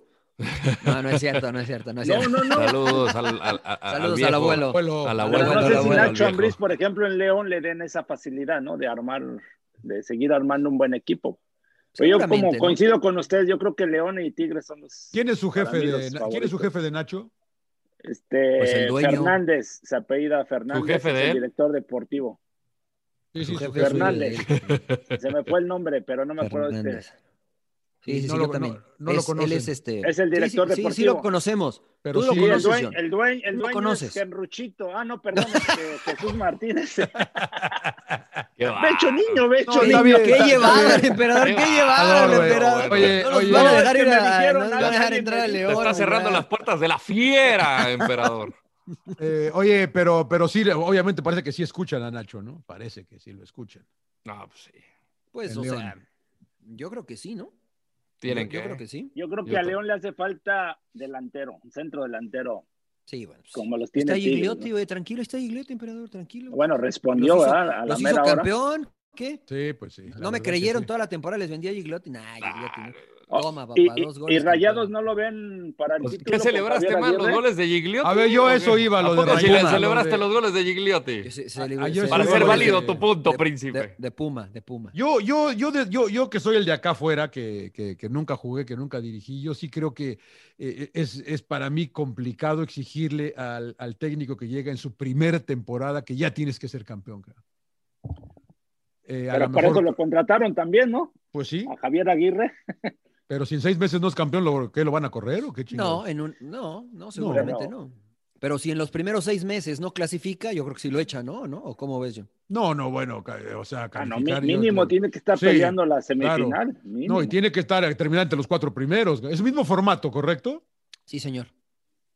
No, no es cierto, no es cierto, no es No, cierto. no, no. Saludos al, al- al- al Saludos viejo. al abuelo. Abuelo. Al Pero abuelo, no al sé si abuelo, Nacho. Ambriz, por ejemplo, en León le den esa facilidad, ¿no? De armar, de seguir armando un buen equipo. Pero yo como coincido con ustedes, yo creo que León y Tigres son los. ¿Quién es su jefe de ¿quién es su jefe de Nacho? Este, Pues el dueño. Fernández, se apellida Fernández, jefe es de el director deportivo. Sí, sí, su jefe. Fernández. es- Se me fue el nombre, pero no me acuerdo de Fernández. este. Sí, sí, No sí, lo- yo también. no- no lo Es- conocen. Él es este. Es el Sí, director sí, sí, Sí, deportivo. lo conocemos. Pero Tú lo sí, Sí, el conoces, dueño, el dueño, el Tú lo dueño conoces. es Genruchito. Ah, no, perdón, Jesús Martínez. Ve hecho niño, ve hecho No, niño. ¿Qué está el emperador? ¿Qué llevada, el emperador? Oye, no nos oye. van a dejar ir me a, dijeron no nos algo, van a dejar alguien entrar me a dijo. León. Te está cerrando ¿verdad? las puertas de la fiera, emperador. Eh, oye, pero, pero sí, obviamente parece que sí escuchan a Nacho, ¿no? Parece que sí lo escuchan. No, pues sí. Pues, o León. sea, yo creo que sí, ¿no? Tienen yo, que. yo creo que sí. Yo creo que Yo a León le hace falta delantero, un centro delantero, Sí, bueno. pues, como los tiene Está Tigres, Gigliotti, tranquilo, está Gigliotti, emperador, tranquilo. Bueno, respondió, ¿verdad? A la Los mera hizo hora. campeón, ¿qué? Sí, pues sí. No me creyeron sí. toda la temporada, les vendía a Gigliotti. Nah, Gigliotti, no. Oh, Toma, papá, y, y- dos y goles. Rayados campeón. no lo ven para el Pues, título. ¿Qué celebraste más? ¿Los goles de Gigliotti? A ver, yo eso iba, lo ¿A de Rayados, le lo celebraste de- los goles de Gigliotti? Que se- se Ah, ah, se Para ser de- válido tu punto, de- príncipe. De, de Puma, de Puma. Yo, yo, yo, de- yo, yo que soy el de acá afuera, que, que- que nunca jugué, que nunca dirigí, yo sí creo que eh, es, es para mí complicado exigirle al, al técnico que llega en su primer temporada que ya tienes que ser campeón. cara. Eh, a Pero lo por mejor, eso lo contrataron también, ¿no? pues sí, A Javier Aguirre. pero si en seis meses no es campeón, ¿lo, ¿qué lo van a correr o qué No, chingados? en un, no, no, seguramente No. no. Pero si en los primeros seis meses no clasifica, yo creo que sí lo echa, ¿no? ¿No? ¿O cómo ves yo? No, no, bueno, ca- o sea, Ah, no, yo- mínimo tiene que estar Sí, peleando la semifinal. No, y tiene que estar eh, terminar entre los cuatro primeros. Es el mismo formato, ¿correcto? Sí, señor.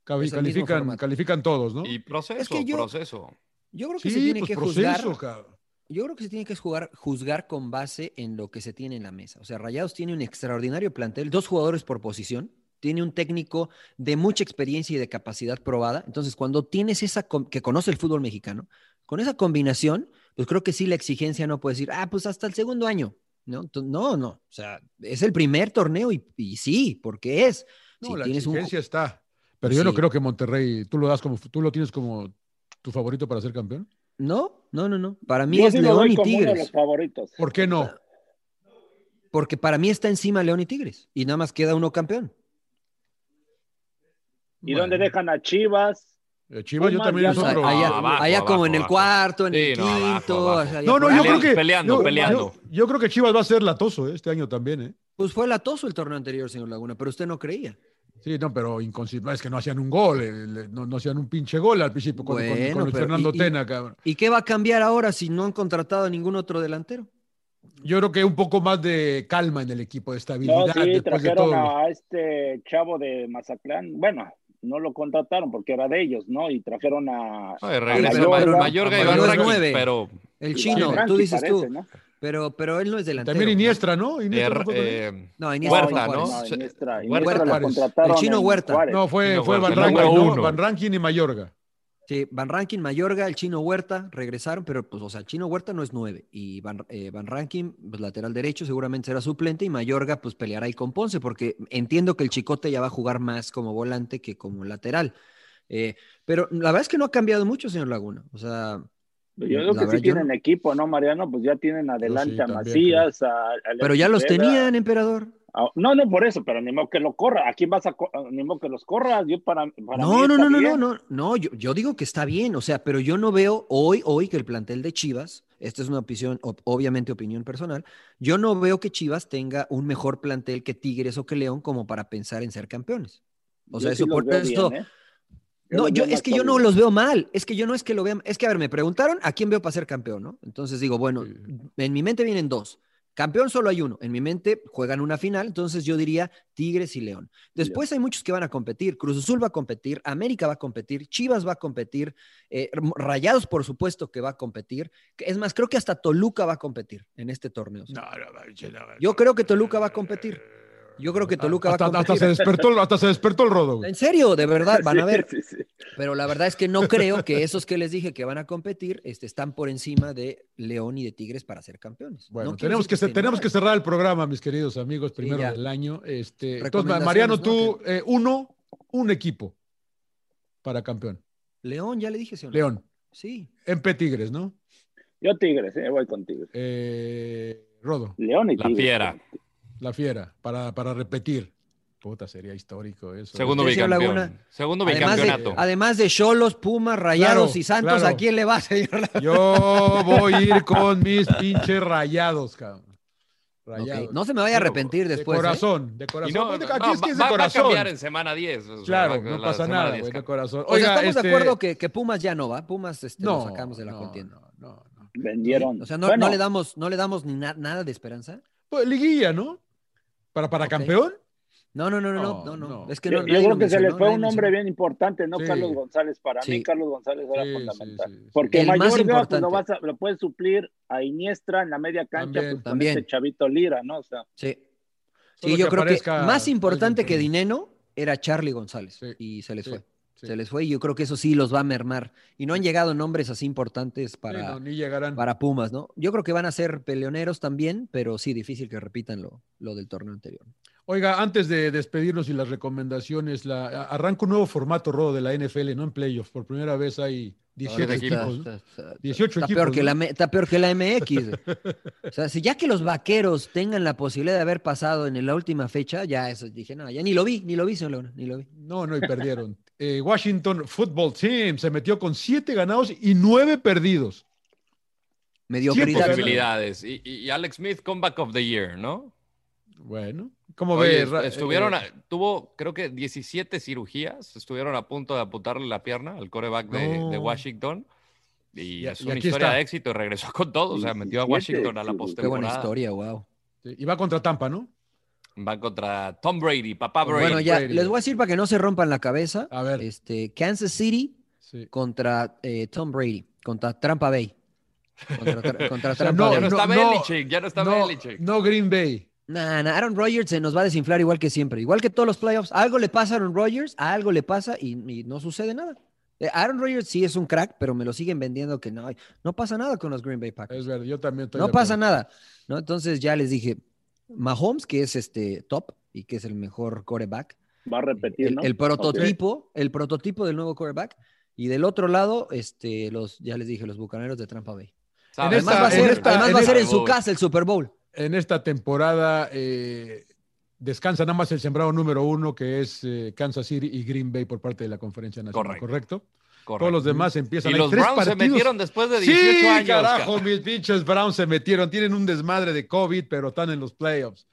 Cali- Es el mismo califican, califican todos, ¿no? Y proceso, Es que yo- proceso. Yo creo que Sí, se tiene pues que proceso, juzgar. cabrón. Yo creo que se tiene que jugar, juzgar con base en lo que se tiene en la mesa. O sea, Rayados tiene un extraordinario plantel, dos jugadores por posición, tiene un técnico de mucha experiencia y de capacidad probada. Entonces, cuando tienes esa, que conoce el fútbol mexicano, con esa combinación, pues creo que sí la exigencia no puede decir, ah, pues hasta el segundo año. No, no, no. O sea, es el primer torneo y, y sí, porque es. No, Si la un exigencia está. Pero yo no creo que Monterrey, tú lo das como, tú lo tienes como tu favorito para ser campeón. No, no, no, no. Para mí Yo es sí León y como uno de Tigres. los favoritos. ¿Por qué no? Porque para mí está encima León y Tigres. Y nada más queda uno campeón. ¿Y Bueno, dónde dejan a Chivas? Eh, Chivas yo también es otro. allá, abajo, allá abajo, como en el cuarto, en Sí, el no, abajo, quinto. abajo. o sea, ya No, no, yo creo que. Peleando, yo- peleando. Yo, yo creo que Chivas va a ser latoso eh, este año también, ¿eh? Pues fue latoso el torneo anterior, señor Laguna, pero usted no creía. Sí, no, pero inconsistente. Es que no hacían un gol, eh, no, no hacían un pinche gol al principio con, con- Bueno, con el pero Fernando y- y- Tena, cabrón. ¿Y qué va a cambiar ahora si no han contratado a ningún otro delantero? Yo creo que un poco más de calma en el equipo, de estabilidad No, sí, de trajeron todo. a este chavo de Mazatlán. Bueno, no lo contrataron porque era de ellos, ¿no? Y trajeron a. No, y a regresa pero- Mayorga, pero- Mayorga y pero El chino, tú dices tú. parece, ¿no? Pero, pero él no es delantero. También Iniestra, ¿no? Iniestra er- eh, No, Iniestra Huerta, ¿no? Iniestra, Huerta Iniestra Juárez. contrataron El chino Huerta. Juárez. No, fue, Chino fue Huerta, Van Rankin, ¿no? Van Rankin y Mayorga. Sí, Van Rankin, Mayorga, el chino Huerta regresaron, pero pues, o sea, el chino Huerta no es nueve. Y Van, eh, Van Rankin, pues lateral derecho, seguramente será suplente. Y Mayorga, pues peleará ahí con Ponce, porque entiendo que el Chicote ya va a jugar más como volante que como lateral. Eh, pero la verdad es que no ha cambiado mucho, señor Laguna. O sea, Yo creo que sí tienen no- equipo, ¿no, Mariano? Pues ya tienen adelante a también Macías, a, a pero ya los tenían, emperador. Ah, No, no por eso, pero ni modo que lo corra. ¿A quién vas a ni modo que los corras? Yo para, para No, mí no, no, no, no, no, no, yo, yo digo que está bien, o sea, pero yo no veo hoy, hoy que el plantel de Chivas, esta es una opinión, ob- obviamente opinión personal, yo no veo que Chivas tenga un mejor plantel que Tigres o que León como para pensar en ser campeones. O sea, sí eso por eso. No, yo, es que yo no los veo mal, es que yo no es que lo vean, es que a ver, me preguntaron a quién veo para ser campeón, ¿no? Entonces digo, bueno, en mi mente vienen dos. Campeón solo hay uno. En mi mente juegan una final, entonces yo diría Tigres y León. Después hay muchos que van a competir. Cruz Azul va a competir, América va a competir, Chivas va a competir, eh, Rayados por supuesto que va a competir. Es más, creo que hasta Toluca va a competir en este torneo. No, no, no, no, no. Yo creo que Toluca va a competir. Yo creo que Toluca hasta, va a hasta se despertó, hasta se despertó el rodo, güey. En serio, de verdad, van a Sí, ver. sí, sí. Pero la verdad es que no creo que esos que les dije que van a competir este, están por encima de León y de Tigres para ser campeones. Bueno, No tenemos, que, tenemos que cerrar el programa, mis queridos amigos, primero del año. Este, entonces, Mariano, ¿no? tú, eh, uno, un equipo para campeón. León, ya le dije, señor. León. Sí. MP Tigres, ¿no? Yo Tigres, eh, voy con Tigres. Eh, Rodo, León y La Tigres. Fiera. La fiera, para, para repetir. Puta, sería histórico eso. segundo señor bicampeón. Laguna, Segundo Además de, bicampeonato. además de Cholos, Pumas, Rayados Claro, y Santos, claro. ¿a quién le va, señor? Laguna? Yo voy a ir con mis pinches rayados, cabrón. Ok, Rayados. No se me vaya a arrepentir De después. ¿eh? corazón, de corazón. no, no, aquí es que es de va, va a corazón. cambiar en semana 10. o sea, Claro, va- no pasa nada, 10 güey, de corazón. O sea, Oiga, estamos de este, acuerdo que, que Pumas ya no va. Pumas este, lo no, sacamos de la no, contienda. no, no, no. Vendieron. O sea, no, Bueno, no le damos, no le damos ni na- nada de esperanza. Pues, liguilla, ¿no? ¿Para, para campeón? No, no, no, no, No, no, no. Es que yo, no, yo creo que se les mencionó, fue un hombre bien importante, ¿no? Sí. Carlos González. Para Sí. mí, Carlos González era Sí, fundamental. sí, sí, sí. Porque El más Mayorga pues, importante. lo, vas a- lo puedes suplir a Iniestra en la media cancha También. pues, con También. este chavito Lira, ¿no? O sea, Sí. Sí, yo que creo que más importante que Dineno era Charlie González Sí, y se les sí, fue. Sí. Se les fue y yo creo que eso sí los va a mermar. Y no han llegado nombres así importantes Sí, para, no, ni llegarán. para Pumas, ¿no? Yo creo que van a ser peleoneros también, pero sí, difícil que repitan lo, lo del torneo anterior. Oiga, antes de despedirnos y las recomendaciones, la, arranca un nuevo formato, Rodo, de la NFL, ¿no? En playoffs. Por primera vez hay 18 Ahora equipos. ¿no? Está, está- 18 está equipos. peor que ¿no? la, está peor que la MX. o sea, si ya que los vaqueros tengan la posibilidad de haber pasado en la última fecha, ya eso dije, no, ya ni lo vi, ni lo vi, señor Leona, ni lo vi. No, no, y perdieron. Eh, Washington Football Team se metió con 7 ganados y 9 perdidos. Mediocridad. Siete Posibilidades. Y, y- y Alex Smith, comeback of the year, ¿no? Bueno, ¿cómo Oye, ves? Estuvieron, eh, a- tuvo creo que 17 cirugías, estuvieron a punto de amputarle la pierna al coreback de, No. de Washington. Y, Y- es y una historia está. de éxito y regresó con todo. O sea, metió a 17 Washington a la cirugías. Qué buena postemporada. historia, wow. sí, y va contra Tampa, ¿no? Va contra Tom Brady, papá Brady. Bueno, ya Brady. les voy a decir para que no se rompan la cabeza. A ver. Este, Kansas City Sí. contra eh, Tom Brady, contra Trampa Bay. Contra, tra- contra O sea, Trampa no, ya Bay. no, está no, Belichick, ya no está no, Belichick. no Green Bay. Nah, nah, Aaron Rodgers se nos va a desinflar igual que siempre, igual que todos los playoffs. Algo le pasa a Aaron Rodgers, a algo le pasa y, y no sucede nada. Eh, Aaron Rodgers sí es un crack, pero me lo siguen vendiendo que no, no pasa nada con los Green Bay Packers. Es verdad, yo también estoy No pasa nada, ¿no? Entonces ya les dije, Mahomes, que es este top y que es el mejor quarterback, va a repetir, el, ¿no? el prototipo, el prototipo del nuevo quarterback. Y del otro lado, este, los, ya les dije, los bucaneros de Trampa Bay. ¿Sabes? esta- Además, va a en ser, esta- además en va a ser en esta- su casa el Super Bowl. En esta temporada eh, descansa nada más el sembrado número uno, que es eh, Kansas City y Green Bay por parte de la Conferencia Nacional, Correcto. ¿correcto? Todos los demás empiezan. Y Hay los tres Browns se metieron después de 18 sí, años. carajo, mis pinches Browns se metieron. Tienen un desmadre de COVID, pero están en los playoffs.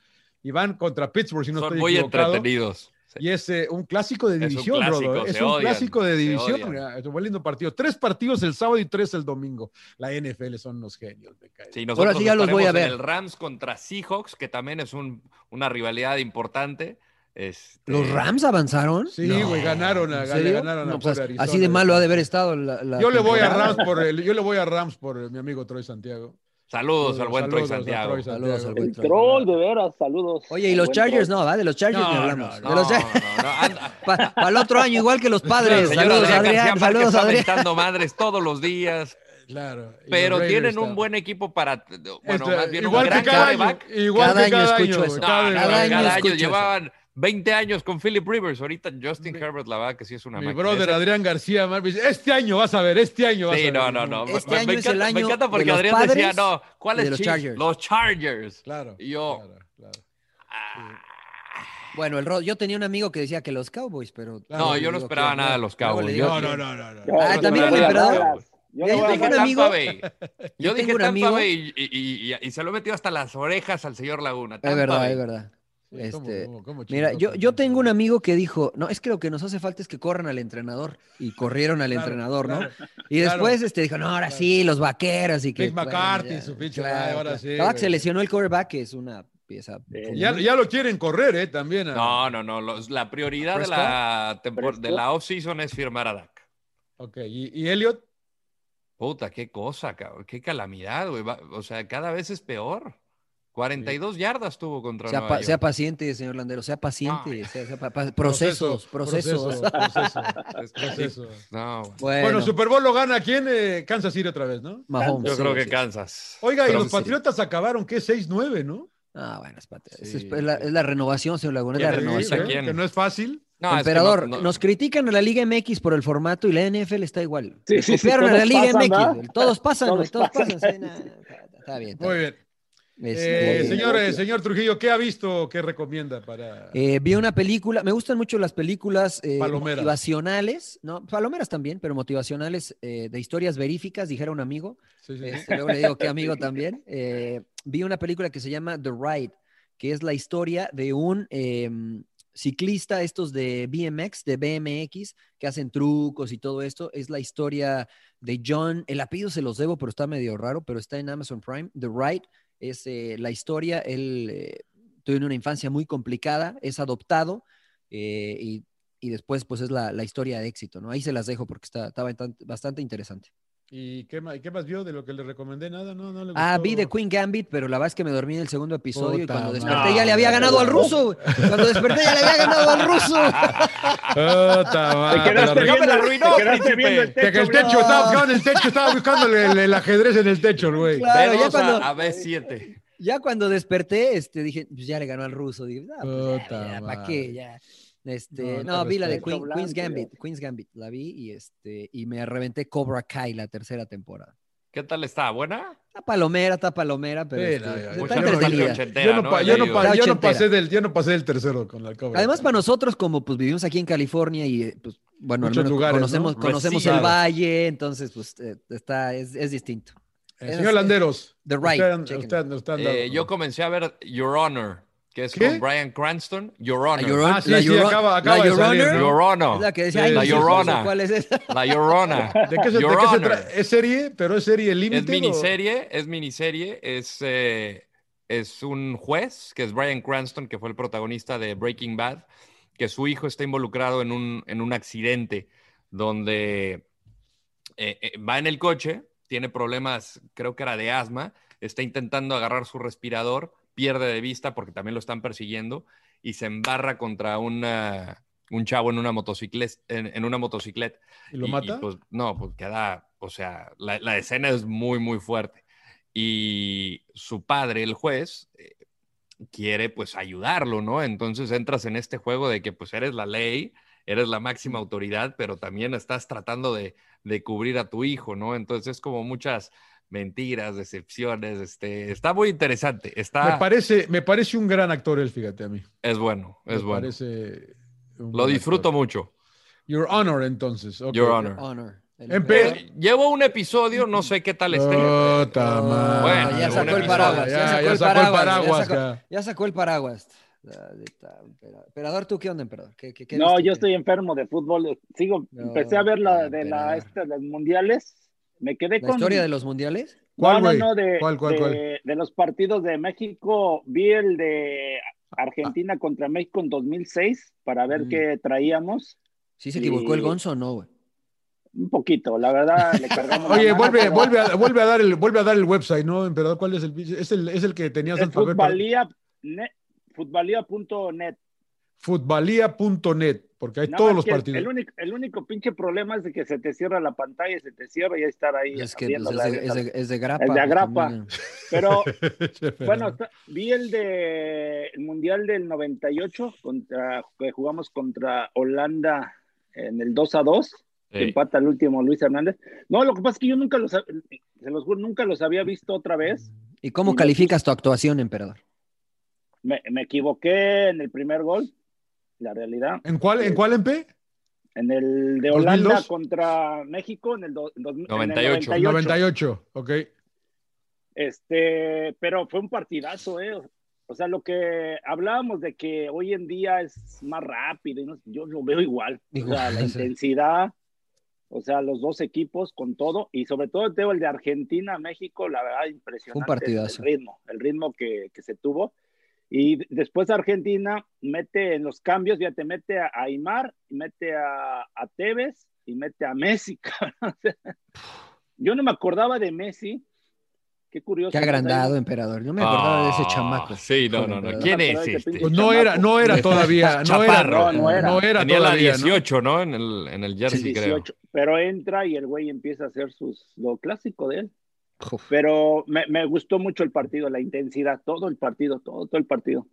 Y van contra Pittsburgh, si no Son estoy muy equivocado. entretenidos. Sí. Y es eh, un clásico de Es un división, clásico, Rodo, Es un odian, clásico de división. Es un buen lindo partido. Tres partidos el sábado y tres el domingo. La NFL son unos genios. Me cae. Sí, nosotros Ahora sí ya los voy a ver. el Rams contra Seahawks, que también es un- una rivalidad importante. Este, ¿Los Rams avanzaron? Sí, güey, ganaron a, ¿En serio? ganaron a pues, Arizona. así de malo ha de haber estado la, la Yo le voy a. Rams por el, yo le voy a Rams por mi amigo Troy Santiago. Saludos al buen Troy Santiago. Saludos al buen Troy. troll, de veras, saludos. Oye, y los Chargers troll. no, ¿va? De los Chargers No, hablamos. no, De los No, Para el otro año, igual que los padres. Saludos, Adrián Adrián. García Márquez Saludos, Adrián. madres todos los días, Claro. pero tienen un buen equipo para, bueno, Este, más bien igual un que gran cada año. Igual Cada que año cada escucho año. eso. Cada año. llevaban 20 años con Philip Rivers. Ahorita Justin Herbert, la verdad que sí es una Mi máquina. brother Adrián García Márquez, este año vas a ver, este año vas a Sí, ver. no, no, no. Este me, año me es el encanta, me año encanta porque de los Adrián decía, no, ¿cuáles de los Chiefs? Chargers. Los Chargers. Claro. Y yo, claro, claro. Bueno, el Rod, yo tenía un amigo que decía que los Cowboys, pero. No, yo no esperaba que- nada de los Cowboys. digo No, no, no, no, Ah, también el a emperador. Dallas. Yo a amigo- Tampa Bay. Yo Yo dije Tampa amigo- Bay y, y- y- y se lo metió hasta las orejas al señor Laguna. Es verdad, Bay. es verdad. Sí, ¿cómo, Este, cómo, cómo Mira, yo, yo tengo un amigo que dijo, no, es que lo que nos hace falta es que corran al entrenador. Y corrieron al Claro, entrenador, ¿no? claro, Y claro. después este, dijo, no, ahora sí, los vaqueros y que... Big McCarthy, su pinche ahora sí, se lesionó el quarterback, que es una pieza... Ya, ya lo quieren correr, ¿eh? También. a- No, no, no. los- la prioridad de la, tempor- de la off-season es firmar a Dak. Ok, ¿y, y Elliot? Puta, qué cosa, cabrón. Qué calamidad, güey. O sea, cada vez es peor. 42 yardas tuvo contra Sea, Nueva pa- sea York. paciente, señor Landero, sea paciente. sea- sea pa- pa- procesos, procesos. Proceso, proceso, Es- proceso. No. Bueno, Bueno, Super Bowl lo gana quién? Eh, Kansas City otra vez, ¿no? Mahomes, yo sí, creo que sí. Kansas. Oiga, y Pero- los Patriotas acabaron, ¿qué? 6-9, ¿no? Ah, bueno. Sí. Es, es la, es la renovación, señor Laguna, es la renovación. ¿A quién? Que no es fácil. No, es que Emperador, no- no- nos critican a la Liga MX por el formato y la NFL está igual. Sí, sí, sí, a la Liga pasan, MX. Todos pasan, güey, Todos todos pasan. pasan. está bien. está Muy bien. bien. Este, Eh, señor, eh, señor Trujillo, ¿qué ha visto? ¿Qué recomienda para...? eh, vi una película, me gustan mucho las películas eh, motivacionales, no, palomeras también, pero motivacionales eh, de historias veríficas, dijera un amigo. Sí, sí, sí. Este, luego le digo que amigo también. Eh, vi una película que se llama The Ride, que es la historia de un eh, ciclista, estos de BMX, de BMX, que hacen trucos y todo esto. Es la historia de John, el apellido se los debo, pero está medio raro, pero está en Amazon Prime. The Ride es eh, la historia, él eh, tuvo una infancia muy complicada, es adoptado eh, y, y después pues es la, la historia de éxito, ¿no? Ahí se las dejo porque está, bastante interesante. ¿Y qué más, qué más vio de lo que le recomendé? Nada, ¿no? no le Ah, gustó? vi The Queen Gambit, pero la verdad es que me dormí en el segundo episodio y cuando madre. desperté ya le había ganado al ruso. Cuando desperté ya le había ganado al ruso. Puta madre, Te quedaste viendo, me la arruinó, te quedaste viendo el Que techo. el techo, estaba buscando en el techo, estaba buscando el, el- ajedrez en el techo, güey. Claro, De ya dos a- cuando- a B7. Ya cuando desperté, este, dije, pues ya le ganó al ruso. Dije, ah, pues ya, ¿para qué? Ya. Este, No, vi la de. Queen- Queen's Gambit, Queen's Gambit, la vi y este, y me reventé Cobra Kai la tercera temporada. ¿Qué tal está? ¿Buena? Está palomera, está palomera, pero Sí, este, no, está entretenida. Yo no, pasé del, yo no pasé del tercero con la Cobra. Además, para nosotros, como pues vivimos aquí en California y pues, bueno, al Muchos menos lugares, conocemos, ¿no? conocemos Recién. el valle, entonces pues eh, está, es, es distinto. Eh, señor Landeros. The Right, Usted, chequen. usted- usted anda- Eh, yo comencé a ver Your Honor, que es ¿Qué? con Brian Cranston. Your Honor. La Llorona- Ah, sí, la sí, Llorona- acaba- la acaba de salir, Llorona, ¿no? Your Honor. Es la que decía, Sí, la Llorona. ¿Cuál es esa? La Llorona. ¿De qué se, de Your qué se Honor. trata? ¿Es serie? ¿Pero es serie límite? Es miniserie, es miniserie, es, eh, es un juez, que es Brian Cranston, que fue el protagonista de Breaking Bad, que su hijo está involucrado en un, en un accidente donde eh, eh, va en el coche, tiene problemas, creo que era de asma, está intentando agarrar su respirador, pierde de vista porque también lo están persiguiendo y se embarra contra una- un chavo en una motocicleta. En, en una motocicleta. ¿Y lo mata? pues, no, pues queda, o sea, la, la escena es muy, muy fuerte. Y su padre, el juez, eh, quiere pues ayudarlo, ¿no? Entonces entras en este juego de que pues eres la ley, eres la máxima autoridad, pero también estás tratando de, de cubrir a tu hijo, ¿no? Entonces es como muchas mentiras, decepciones, este, está muy interesante, está, Me parece, me parece un gran actor él, fíjate a mí. es bueno, es me bueno. parece Lo disfruto actor. mucho. Your Honor, entonces. Your Honor. Honor. Empe- emperador. Llevo un episodio, no sé qué tal esté. Puta madre. Bueno, ya sacó el paraguas. Ya, Ya, sacó ya el sacó el paraguas. paraguas, ya, sacó, ya. ya sacó el paraguas. Ahí está, empera- Emperador, ¿tú qué onda, emperador? ¿Qué, qué- qué No, yo estoy enfermo de fútbol. Sigo, No, empecé a ver la de la de los mundiales. Me quedé ¿La con historia de los mundiales? ¿Cuál, no, no, no, de, ¿Cuál, cuál, de, cuál? de los partidos de México. Vi el de Argentina contra México en 2006 para ver Mm. qué traíamos. ¿Sí se equivocó el Gonzo o no, güey? Un poquito, la verdad, le cargamos la Oye, mano, vuelve, pero vuelve, a, vuelve, a dar el, vuelve a dar el website, ¿no, emperador? ¿Cuál es el? Es el, es el que tenías Es al futbalía, net, futbalía.net. Futbalía.net, porque hay Nada todos los partidos. El único, el único pinche problema es de que se te cierra la pantalla, se te cierra y ahí estar ahí. Es que pues, es, de, es, de, es de grapa. Es de agrapa. Pero bueno, vi el de el Mundial del 98 contra que jugamos contra Holanda en el 2 a 2, que Sí. empata el último Luis Hernández. No, lo que pasa es que yo nunca los se los juro, nunca los había visto otra vez. ¿Y cómo Y me calificas tu actuación, emperador? Me, me equivoqué en el primer gol, la realidad. ¿En cuál, en cuál MP? En el de Holanda 2002. contra México en el, do- en dos- en el 98. 98. 98, ok. Este, pero fue un partidazo, ¿eh? O sea, lo que hablábamos de que hoy en día es más rápido, y no- yo lo veo igual. O sea, la sí. intensidad, o sea, los dos equipos con todo, y sobre todo el de Argentina, México, la verdad, impresionante. partidazo. El ritmo, el ritmo que, que se tuvo. Y después Argentina mete en los cambios, ya te mete a Aymar, mete a, a Tevez y mete a Messi. cabrón. Yo no me acordaba de Messi. Qué curioso. Qué agrandado, emperador. No me acordaba de ese Ah, chamaco. Sí, no, no, no. Emperador. ¿Quién No me es este? no era, no era todavía, no era, No, no era. no era Tenía la todavía, ¿no? 18, ¿no? En el, en el jersey, creo. 18, pero entra y el güey empieza a hacer sus, lo clásico de él. Pero me, me gustó mucho el partido, la intensidad, todo el partido, todo, todo el partido.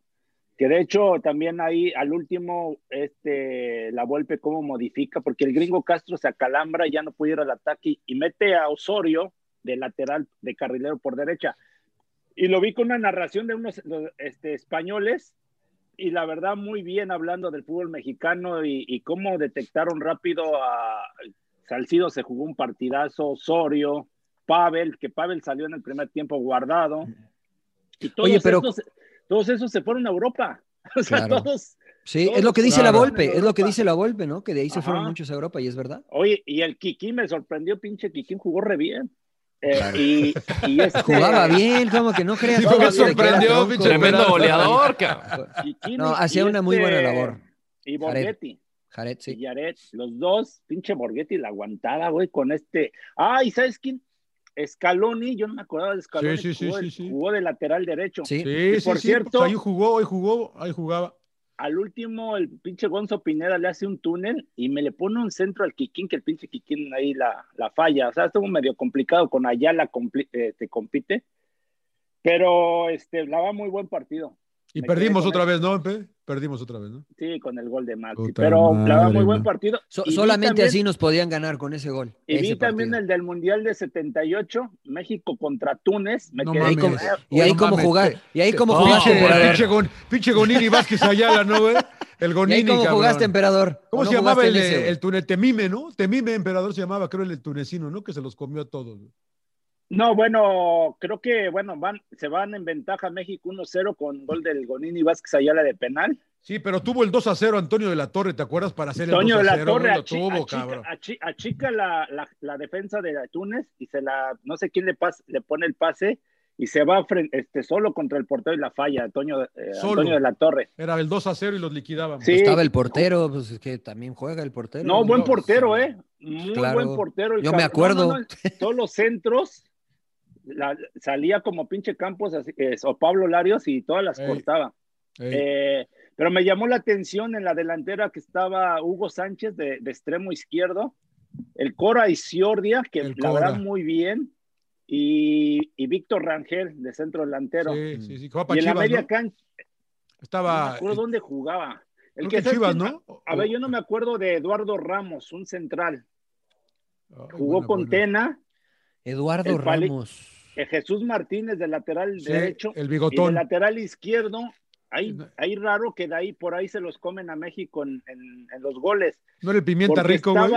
Que de hecho también ahí al último, este, la Volpe cómo modifica, porque el gringo Castro se acalambra ya no puede ir al ataque y mete a Osorio de lateral, de carrilero por derecha. Y lo vi con una narración de unos este, españoles y la verdad muy bien hablando del fútbol mexicano y, y cómo detectaron rápido a Salcido se jugó un partidazo, Osorio, Pavel, que Pavel salió en el primer tiempo guardado. Y todos, Oye, pero- esos, todos esos se fueron a Europa. O sea, Claro. todos. Sí, todos es lo que dice claro. la Volpe, es lo que dice la Volpe, ¿no? Que de ahí se fueron muchos a Europa y es verdad. Oye, y el Kiki me sorprendió, pinche Kiki jugó re bien. Eh, Claro. y, y este- Jugaba bien, como que no creas. Sí, que sorprendió, pinche Tremendo goleador, cabrón. Kiki No, y hacía una muy este- buena labor. Y. Borghetti. Jared, y sí. Yaret, los dos, pinche Borghetti la aguantaba, güey, con este. Ah, ¿y sabes quién? Scaloni, yo no me acordaba de Scaloni. Sí, jugó, sí, de- sí. jugó de lateral derecho. Sí. Sí, Y sí, por sí, cierto- pues ahí jugó, ahí jugó, ahí jugaba. Al último, el pinche Gonzo Pineda le hace un túnel y me le pone un centro al Kikín, que el pinche Kikín ahí la, la falla. O sea, estuvo medio complicado con Ayala compli- eh, te compite. Pero este, la va muy buen partido. Y Me perdimos otra vez, ¿no, Empe? Perdimos otra vez, ¿no? Sí, con el gol de Maxi. Puta pero la madre, muy buen partido. So- vi solamente también- así nos podían ganar con ese gol. Y vi ese también partido. el del Mundial de 78, México contra Túnez. Me No quedé Y ahí mames. con- como, y ahí No como mames, jugar, te- y ahí como No, jugaste, pinche, Gon- pinche Gonini Vázquez Ayala, ¿no, güey? El Y Gonini, ahí cabrón. jugaste, emperador. ¿Cómo ¿O se llamaba el, el tune- Temime, no? Temime, emperador se llamaba, creo, el tunecino, ¿no? Que se los comió a todos. güey. No, bueno, creo que bueno, van, se van en ventaja México 1-0 con gol del Gonini Vázquez Ayala de penal. Sí, pero tuvo el 2 a 0 Antonio de la Torre, ¿te acuerdas? Para hacer el Toño 2 de a la 0. Torre güey, lo achi- tuvo, achica, cabrón. achi- achica la, la- la defensa de Túnez y se la, no sé quién le, pas- le pone el pase y se va este, solo contra el portero y la falla, Toño, eh, Solo. Antonio de la Torre. Era el 2 a 0 y los liquidábamos. Sí. Estaba el portero, pues es que también juega el portero. No, buen portero. ¿eh? Muy Claro. buen portero. el Yo me acuerdo. No, no, no, todos los centros la- salía como pinche Campos así, eh, o Pablo Larios y todas las Ey. cortaba. Ey, Eh, pero me llamó la atención en la delantera que estaba Hugo Sánchez de, de extremo izquierdo, el Cora Isiordia, que El la Cora. verdad muy bien, y, y Víctor Rangel de centro delantero. sí, sí, sí. Jugaba para y en la media ¿no? cancha, no Estaba. me acuerdo dónde jugaba. El creo que que ¿sabes Chivas? ¿no? A ver, yo no me acuerdo de Eduardo Ramos, un central. Jugó buena, con buena. Tena, Eduardo Ramos. Eh, Jesús Martínez de lateral Sí, derecho el y bigotón. lateral izquierdo. Ahí, No. ahí raro que de ahí por ahí se los comen a México en, en- en los goles. No era el pimienta porque rico, güey.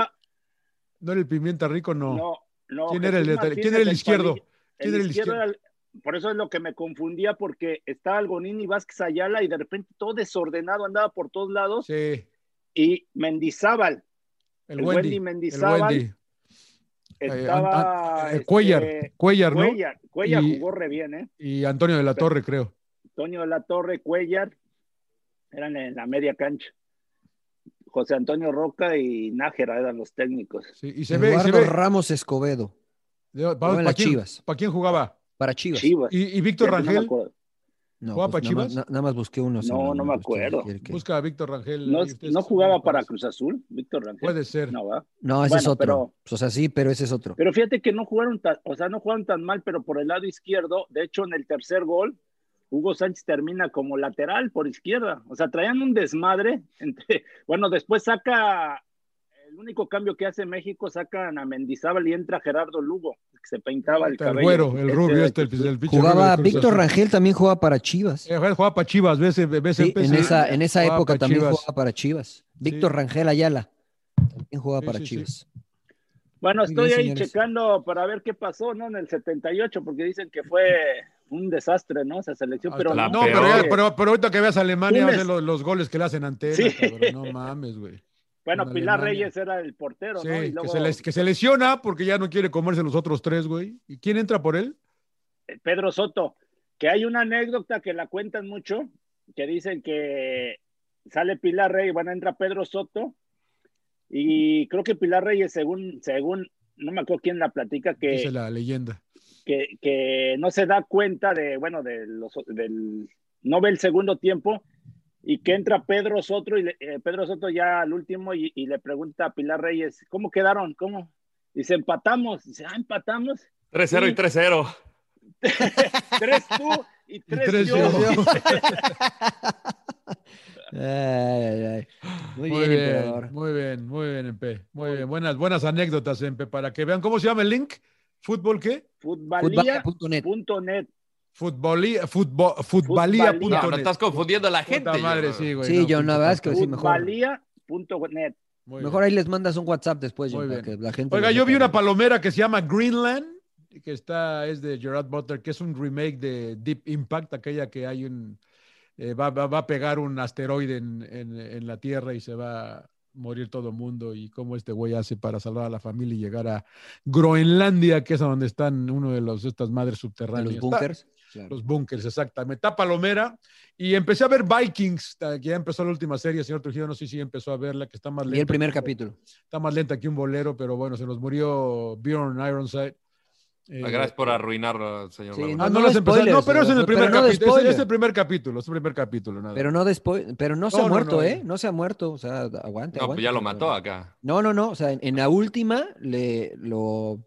¿No era el Pimienta Rico? No. No, no. ¿Quién era el, Martínez, ¿quién era el del izquierdo? ¿Quién era el izquierdo izquierdo? era el- por eso es lo que me confundía, porque estaba Algonini Vázquez Ayala y de repente todo desordenado, andaba por todos lados. Sí, Y Mendizábal, el, El Wendy. Wendy el Mendizábal. Wendy. Estaba. Eh, este, Cuellar, Cuellar, ¿no? Cuellar, Cuellar Y- jugó re bien, ¿eh? Y Antonio de la Torre, creo. Antonio de la Torre, Cuellar, eran en la media cancha. José Antonio Roca y Nájera eran los técnicos. Sí, y se ve, se Eduardo ve. Ramos Escobedo. ¿Para, quién, Chivas. ¿Para quién jugaba? Para Chivas. Chivas. ¿Y, y Víctor no Rangel? No, ¿Jugaba pues para nada, más, Chivas? na- nada más busqué uno. No, solo, no me pues, ¿quién acuerdo. que- Busca a Víctor Rangel. ¿No, no jugaba para. Cruz Azul, Víctor Rangel? Puede ser. No, ¿verdad? No, ese Bueno, es otro. pero- O sea, sí, pero ese es otro. Pero fíjate que no jugaron tan, o sea, no jugaron tan mal, pero por el lado izquierdo, de hecho, en el tercer gol, Hugo Sánchez termina como lateral por izquierda. O sea, traían un desmadre entre, bueno, después saca, el único cambio que hace México, sacan a Mendizábal y entra Gerardo Lugo, que se pintaba el El cabello. güero, el Este rubio, de este, el, el Jugaba Víctor. Rangel también jugaba para Chivas. Eh, jugaba para Chivas, ves, ves Sí, en esa, en esa jugaba época también Chivas. jugaba para Chivas. Víctor Rangel Ayala también jugaba Sí, para sí, sí. Chivas. Bueno, Muy estoy bien, ahí señores. checando para ver qué pasó, ¿no? En el 78, porque dicen que fue un desastre, ¿no? Esa selección, pero La no, No, pero, pero, pero ahorita que veas a Alemania, vas a ver los, los goles que le hacen ante Sí. cabrón. No mames, güey. Bueno, Pilar Alemania. Reyes era el portero, Sí, ¿no? Y que, se les- que se lesiona porque ya no quiere comerse los otros tres, güey. ¿Y quién entra por él? Pedro Soto, que hay una anécdota que la cuentan mucho, que dicen que sale Pilar Reyes, bueno, entra Pedro Soto, y creo que Pilar Reyes, según, según, no me acuerdo quién la platica, que, Dice la leyenda. que, que no se da cuenta de, bueno, de los, del, no ve el segundo tiempo, y que entra Pedro Soto, y le- eh, Pedro Soto ya al último, y, y le pregunta a Pilar Reyes, ¿cómo quedaron? ¿Cómo? Dice, empatamos. Dice, ah, empatamos. 3-0 y Sí. 3-0. Tres tú y tres, tres yo. yo. Ay, ay, ay. Muy, Muy bien, bien, muy bien, muy bien, Empe. Muy bien, buenas, buenas anécdotas, Empe, para que vean cómo se llama el link. ¿Fútbol qué? Futbalía.net. Futbolía, futbol, futbalía.net. No, no estás confundiendo a la gente. Puta madre, yo, sí, güey. Sí, no, John, la verdad es que sí, mejor. Futbalía.net. Mejor ahí les mandas un WhatsApp después, que la gente. Oiga, yo vi una palomera que se llama Greenland, que está, es de Gerard Butler, que es un remake de Deep Impact, aquella que hay un, eh, va, va- va a pegar un asteroide en, en- en la Tierra y se va a morir todo el mundo y cómo este güey hace para salvar a la familia y llegar a Groenlandia, que es a donde están uno de los estas madres De subterráneas. los bunkers. Está- los bunkers, exactamente. Está Palomera. Y empecé a ver Vikings, que ya empezó la última serie, señor Trujillo, no sé si empezó a verla, que está más Y el lenta. primer que- capítulo. Está más lenta que un bolero, pero bueno, se nos murió Bjorn Ironside. Eh, Gracias por arruinarlo, señor. Sí, Laguna. Ah, No, no, no las empezó. No, spoilers, pero es en el primer no capítulo. Es, es el primer capítulo, es el primer capítulo. Nada. Pero no después, pero no se No, ha no, muerto, no. ¿eh? No se ha muerto, o sea, aguante. No, aguante, pues ya lo mató acá. No, no, no, o sea, en, en la última le lo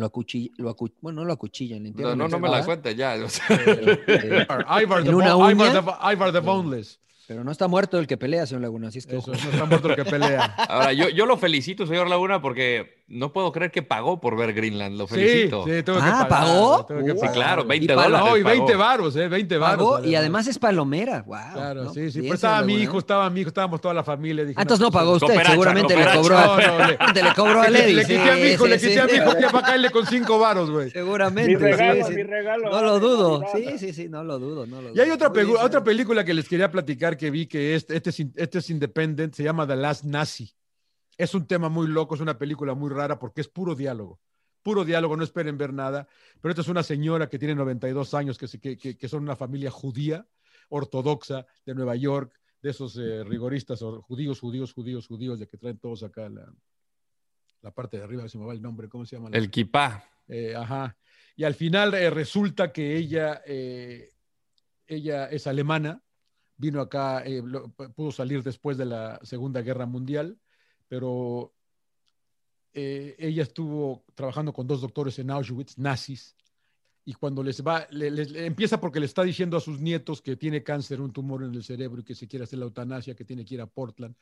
lo acuchillan, lo acu- bueno, no lo acuchillan, le No, no, no me la cuentes ya. o sea. pero, eh, Ivar the, una Bo- Ivar uña. the- Ivar the Boneless. pero no está muerto el que pelea, señor Laguna, así es que Eso, no está muerto el que pelea. Ahora, yo, yo lo felicito, señor Laguna, porque no puedo creer que pagó por ver Greenland. Lo Sí, felicito. sí, tengo que Ah, pagar, ¿pagó? tengo que Uh, Sí, claro, 20 Y para- dólares. No, y 20 pagó. varos, ¿eh? 20 varos. Pagó y además es palomera, wow. Claro, ¿no? sí, sí. Pero estaba mi hijo, estaba mi hijo, estábamos toda la familia. Dije, Ah, entonces no pagó usted, seguramente le cobró a, No, no, le- le cobró a Levi. le quité a mi hijo, sí, le sí, quité a mi sí. hijo que para caerle con 5 varos, güey. Seguramente. Mi regalo, sí, sí. mi regalo. No lo dudo. Sí, sí, sí, no lo dudo, no lo Y hay otra, otra película que les quería platicar que vi que este, este, es, este es independent, se llama The Last Nazi. Es un tema muy loco, es una película muy rara porque es puro diálogo. Puro diálogo, no esperen ver nada. Pero esta es una señora que tiene 92 años, que, que, que, que son una familia judía, ortodoxa, de Nueva York, de esos eh, rigoristas judíos, judíos, judíos, judíos, de que traen todos acá la, la parte de arriba, se me va el nombre, ¿cómo se llama? El kipá. Eh, ajá. Y al final eh, resulta que ella, eh, ella es alemana, vino acá, lo- pudo salir después de la Segunda Guerra Mundial, pero eh, ella estuvo trabajando con dos doctores en Auschwitz, nazis, y cuando les va, le- les- le empieza porque le está diciendo a sus nietos que tiene cáncer, un tumor en el cerebro y que se quiere hacer la eutanasia, que tiene que ir a Portland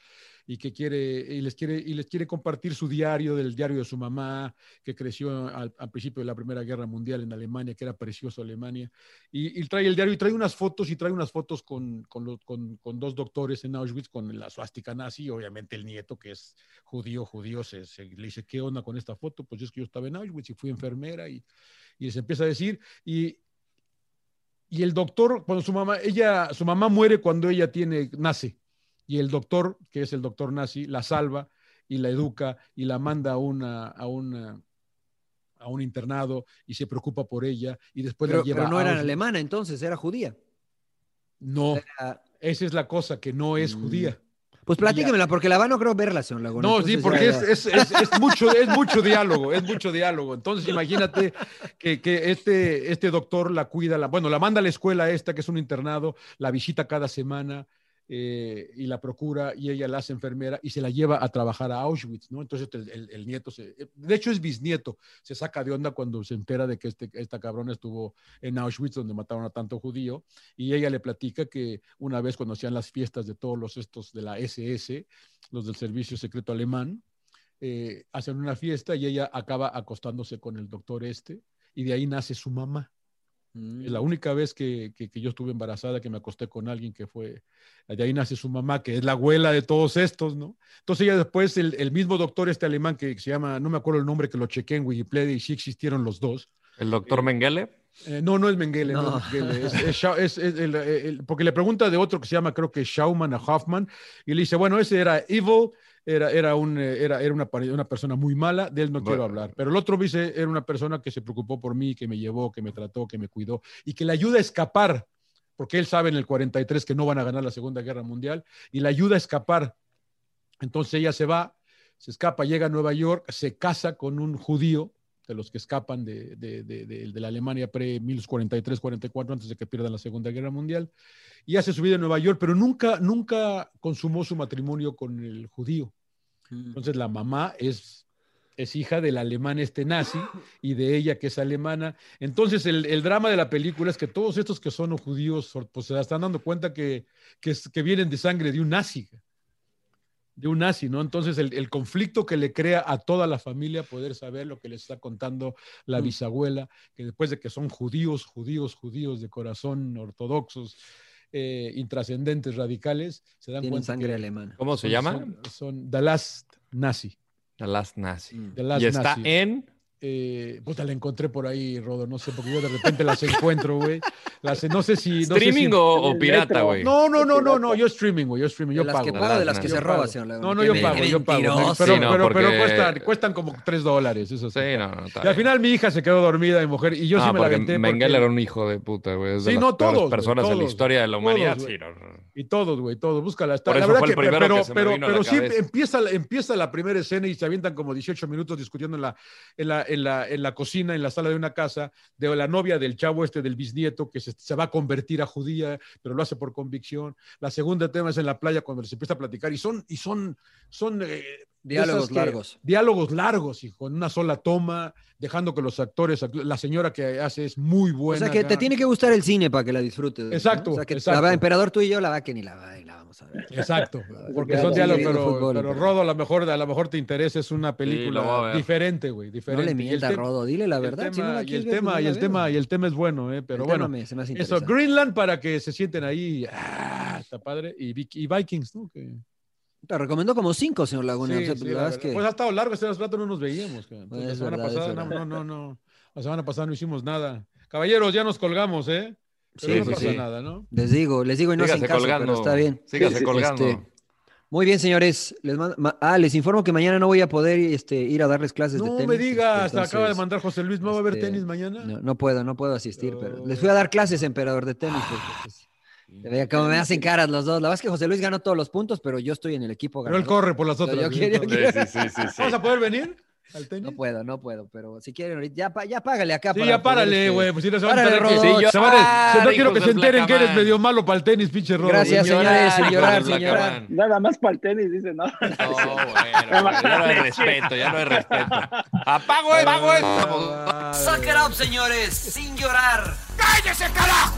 y que quiere, y les quiere, y les quiere compartir su diario, del diario de su mamá, que creció al, al principio de la Primera Guerra Mundial en Alemania, que era precioso Alemania, y, y trae el diario y trae unas fotos y trae unas fotos con, con, lo- con- con dos doctores en Auschwitz con la suástica nazi, obviamente el nieto que es judío, judío, se, se- le dice, ¿qué onda con esta foto? Pues es que yo estaba en Auschwitz y fui enfermera y, y les empieza a decir, y, y el doctor, cuando su mamá, ella, su mamá muere cuando ella tiene, nace, y el doctor, que es el doctor nazi, la salva y la educa y la manda a una, a una, a un internado y se preocupa por ella y después Pero, la lleva pero no a era alemana entonces, era judía. No, Era- esa es la cosa, que no es Mm. judía. Pues platíquemela, porque la va no creo verla, señor Laguna. No, sí, entonces porque ya- es, es- es- es mucho, es mucho diálogo, es mucho diálogo. Entonces, imagínate que, que este, este doctor la cuida, la, bueno, la manda a la escuela esta, que es un internado, la visita cada semana eh, y la procura y ella la hace enfermera y se la lleva a trabajar a Auschwitz, ¿no? Entonces el, el- el nieto, se, de hecho es bisnieto, se saca de onda cuando se entera de que este, esta cabrona estuvo en Auschwitz, donde mataron a tanto judío, y ella le platica que una vez cuando hacían las fiestas de todos los estos de la SS, los del Servicio Secreto Alemán, eh, hacen una fiesta y ella acaba acostándose con el doctor este, y de ahí nace su mamá. Mm. Es la única vez que, que- que yo estuve embarazada, que me acosté con alguien que fue, de ahí nace su mamá, que es la abuela de todos estos, ¿no? Entonces ella después, el, el mismo doctor este alemán que se llama, no me acuerdo el nombre, que lo chequé en Wikipedia y sí existieron los dos. ¿El doctor Mengele? Eh, no, no es Mengele, no, No. es Mengele, es- es Schau- es- es el- el- porque le pregunta de otro que se llama, creo que Schaumann a Hoffman, y le dice, bueno, ese era evil, era, era, un, eh, era, era una, una persona muy mala, de él no quiero hablar. Pero el otro dice, era una persona que se preocupó por mí, que me llevó, que me trató, que me cuidó, y que le ayuda a escapar, porque él sabe en el 43 que no van a ganar la Segunda Guerra Mundial, y le ayuda a escapar. Entonces ella se va, se escapa, llega a Nueva York, se casa con un judío, de los que escapan de, de- de- de- la Alemania pre-1943-44, antes de que pierdan la Segunda Guerra Mundial, y hace su vida en Nueva York, pero nunca, nunca consumó su matrimonio con el judío. Mm. Entonces la mamá es, es hija del alemán este nazi y de ella que es alemana. Entonces el, el drama de la película es que todos estos que son judíos pues se están dando cuenta que, que, que vienen de sangre de un nazi de un nazi, ¿no? Entonces el, el conflicto que le crea a toda la familia poder saber lo que les está contando la Mm. bisabuela, que después de que son judíos, judíos, judíos de corazón, ortodoxos, eh, intrascendentes, radicales, se dan Tienen cuenta sangre que alemana. ¿Cómo se son- llama? Son, son The Last Nazi. The Last Nazi. Mm. The Last y está Nazi. en... Eh, puta, la encontré por ahí, Rodo, no sé, porque yo de repente las encuentro, güey. Las, no sé si... No sé si- ¿Streaming o, pirata, güey? No, no, no, no, no, yo streaming, güey, yo streaming, De yo las pago. que paga, de las que se roba, señor. No, no, yo pago, yo pago. Pero, Sí, no, pero, pero cuestan, cuestan como tres dólares, eso sí. Sí, no, no. Y al final mi hija se quedó dormida de mujer y yo Ah, sí me la aventé. Mengele porque- era un hijo de puta, güey. De Sí, las no, todos, personas en la todos, historia de la todos, humanidad. güey. sí, no, no. Y todos, güey, todos, búscala. Está, Por la eso verdad fue el que, pero, que se me pero, vino pero sí empieza, empieza la primera escena y se avientan como 18 minutos discutiendo en la, en la, en la, cocina, en la sala de una casa, de la novia del chavo este del bisnieto que se, se va a convertir a judía, pero lo hace por convicción. La segunda tema es en la playa cuando se empieza a platicar y son, y son, son eh, Diálogos que- largos. Diálogos largos, hijo, en una sola toma, dejando que los actores, la señora que hace es muy O buena. sea que te tiene que gustar el cine para que la disfrutes. ¿no? Exacto, O sea que exacto. la va Emperador tú y yo, la va que ni la va y la vamos a ver. Exacto, porque son diálogos, pero, fútbol, pero Rodo a lo mejor a lo mejor te interesa, es una película diferente, güey, No diferente. le Y el mientas, Rodo, dile la el verdad. si no tema- la y el ver, tema pues y no el tema y el tema es bueno, eh, pero El tema bueno. me- se me hace Eso. Greenland para que se sienten ahí, ah, está padre, y, y Vikings, ¿no? Que, Te recomendó como cinco, señor Laguna. sí, o sea, sí, la la verdad es verdad. que... Pues ha estado largo, este rato no nos veíamos. Entonces, Pues la semana verdad, pasada no, no, no, no, la semana pasada no hicimos nada. Caballeros, ya nos colgamos, ¿eh? Pero Sí, no pasa sí. nada, ¿no? Les digo, les digo y no Sígase hacen caso, colgando. pero está bien. Sígase Sí, sí, colgando. Este, muy bien, señores. Les mando- ma- ah, les informo que mañana no voy a poder este, ir a darles clases de No tenis. me digas, este, acaba de entonces, mandar José Luis, ¿no va a haber este, tenis mañana? No, no puedo, no puedo asistir, pero les fui a dar clases, emperador de tenis. porque, pues, cómo me hacen caras los dos. La verdad es que José Luis ganó todos los puntos, pero yo estoy en el equipo Pero él ganador. corre por las otras. yo ¿sí? quiero- yo Entonces, Sí, sí, sí, sí, sí. ¿Vamos a poder venir? al tenis. No puedo, no puedo, pero si quieren ahorita, ya, ya págale acá. Sí, para ya párale, este, güey. Pues si no se van a enterar que- Rodo. se van a- se- no quiero que se enteren que eres medio malo para el tenis, pinche Rodo. Gracias, señores, llorar. Blackaman. Nada más para el tenis, dice, ¿no? No, bueno, bueno, ya no hay respeto, ya no hay respeto. Apago, apago esto. Suck it up, señores, sin llorar. ¡Cállese, carajo!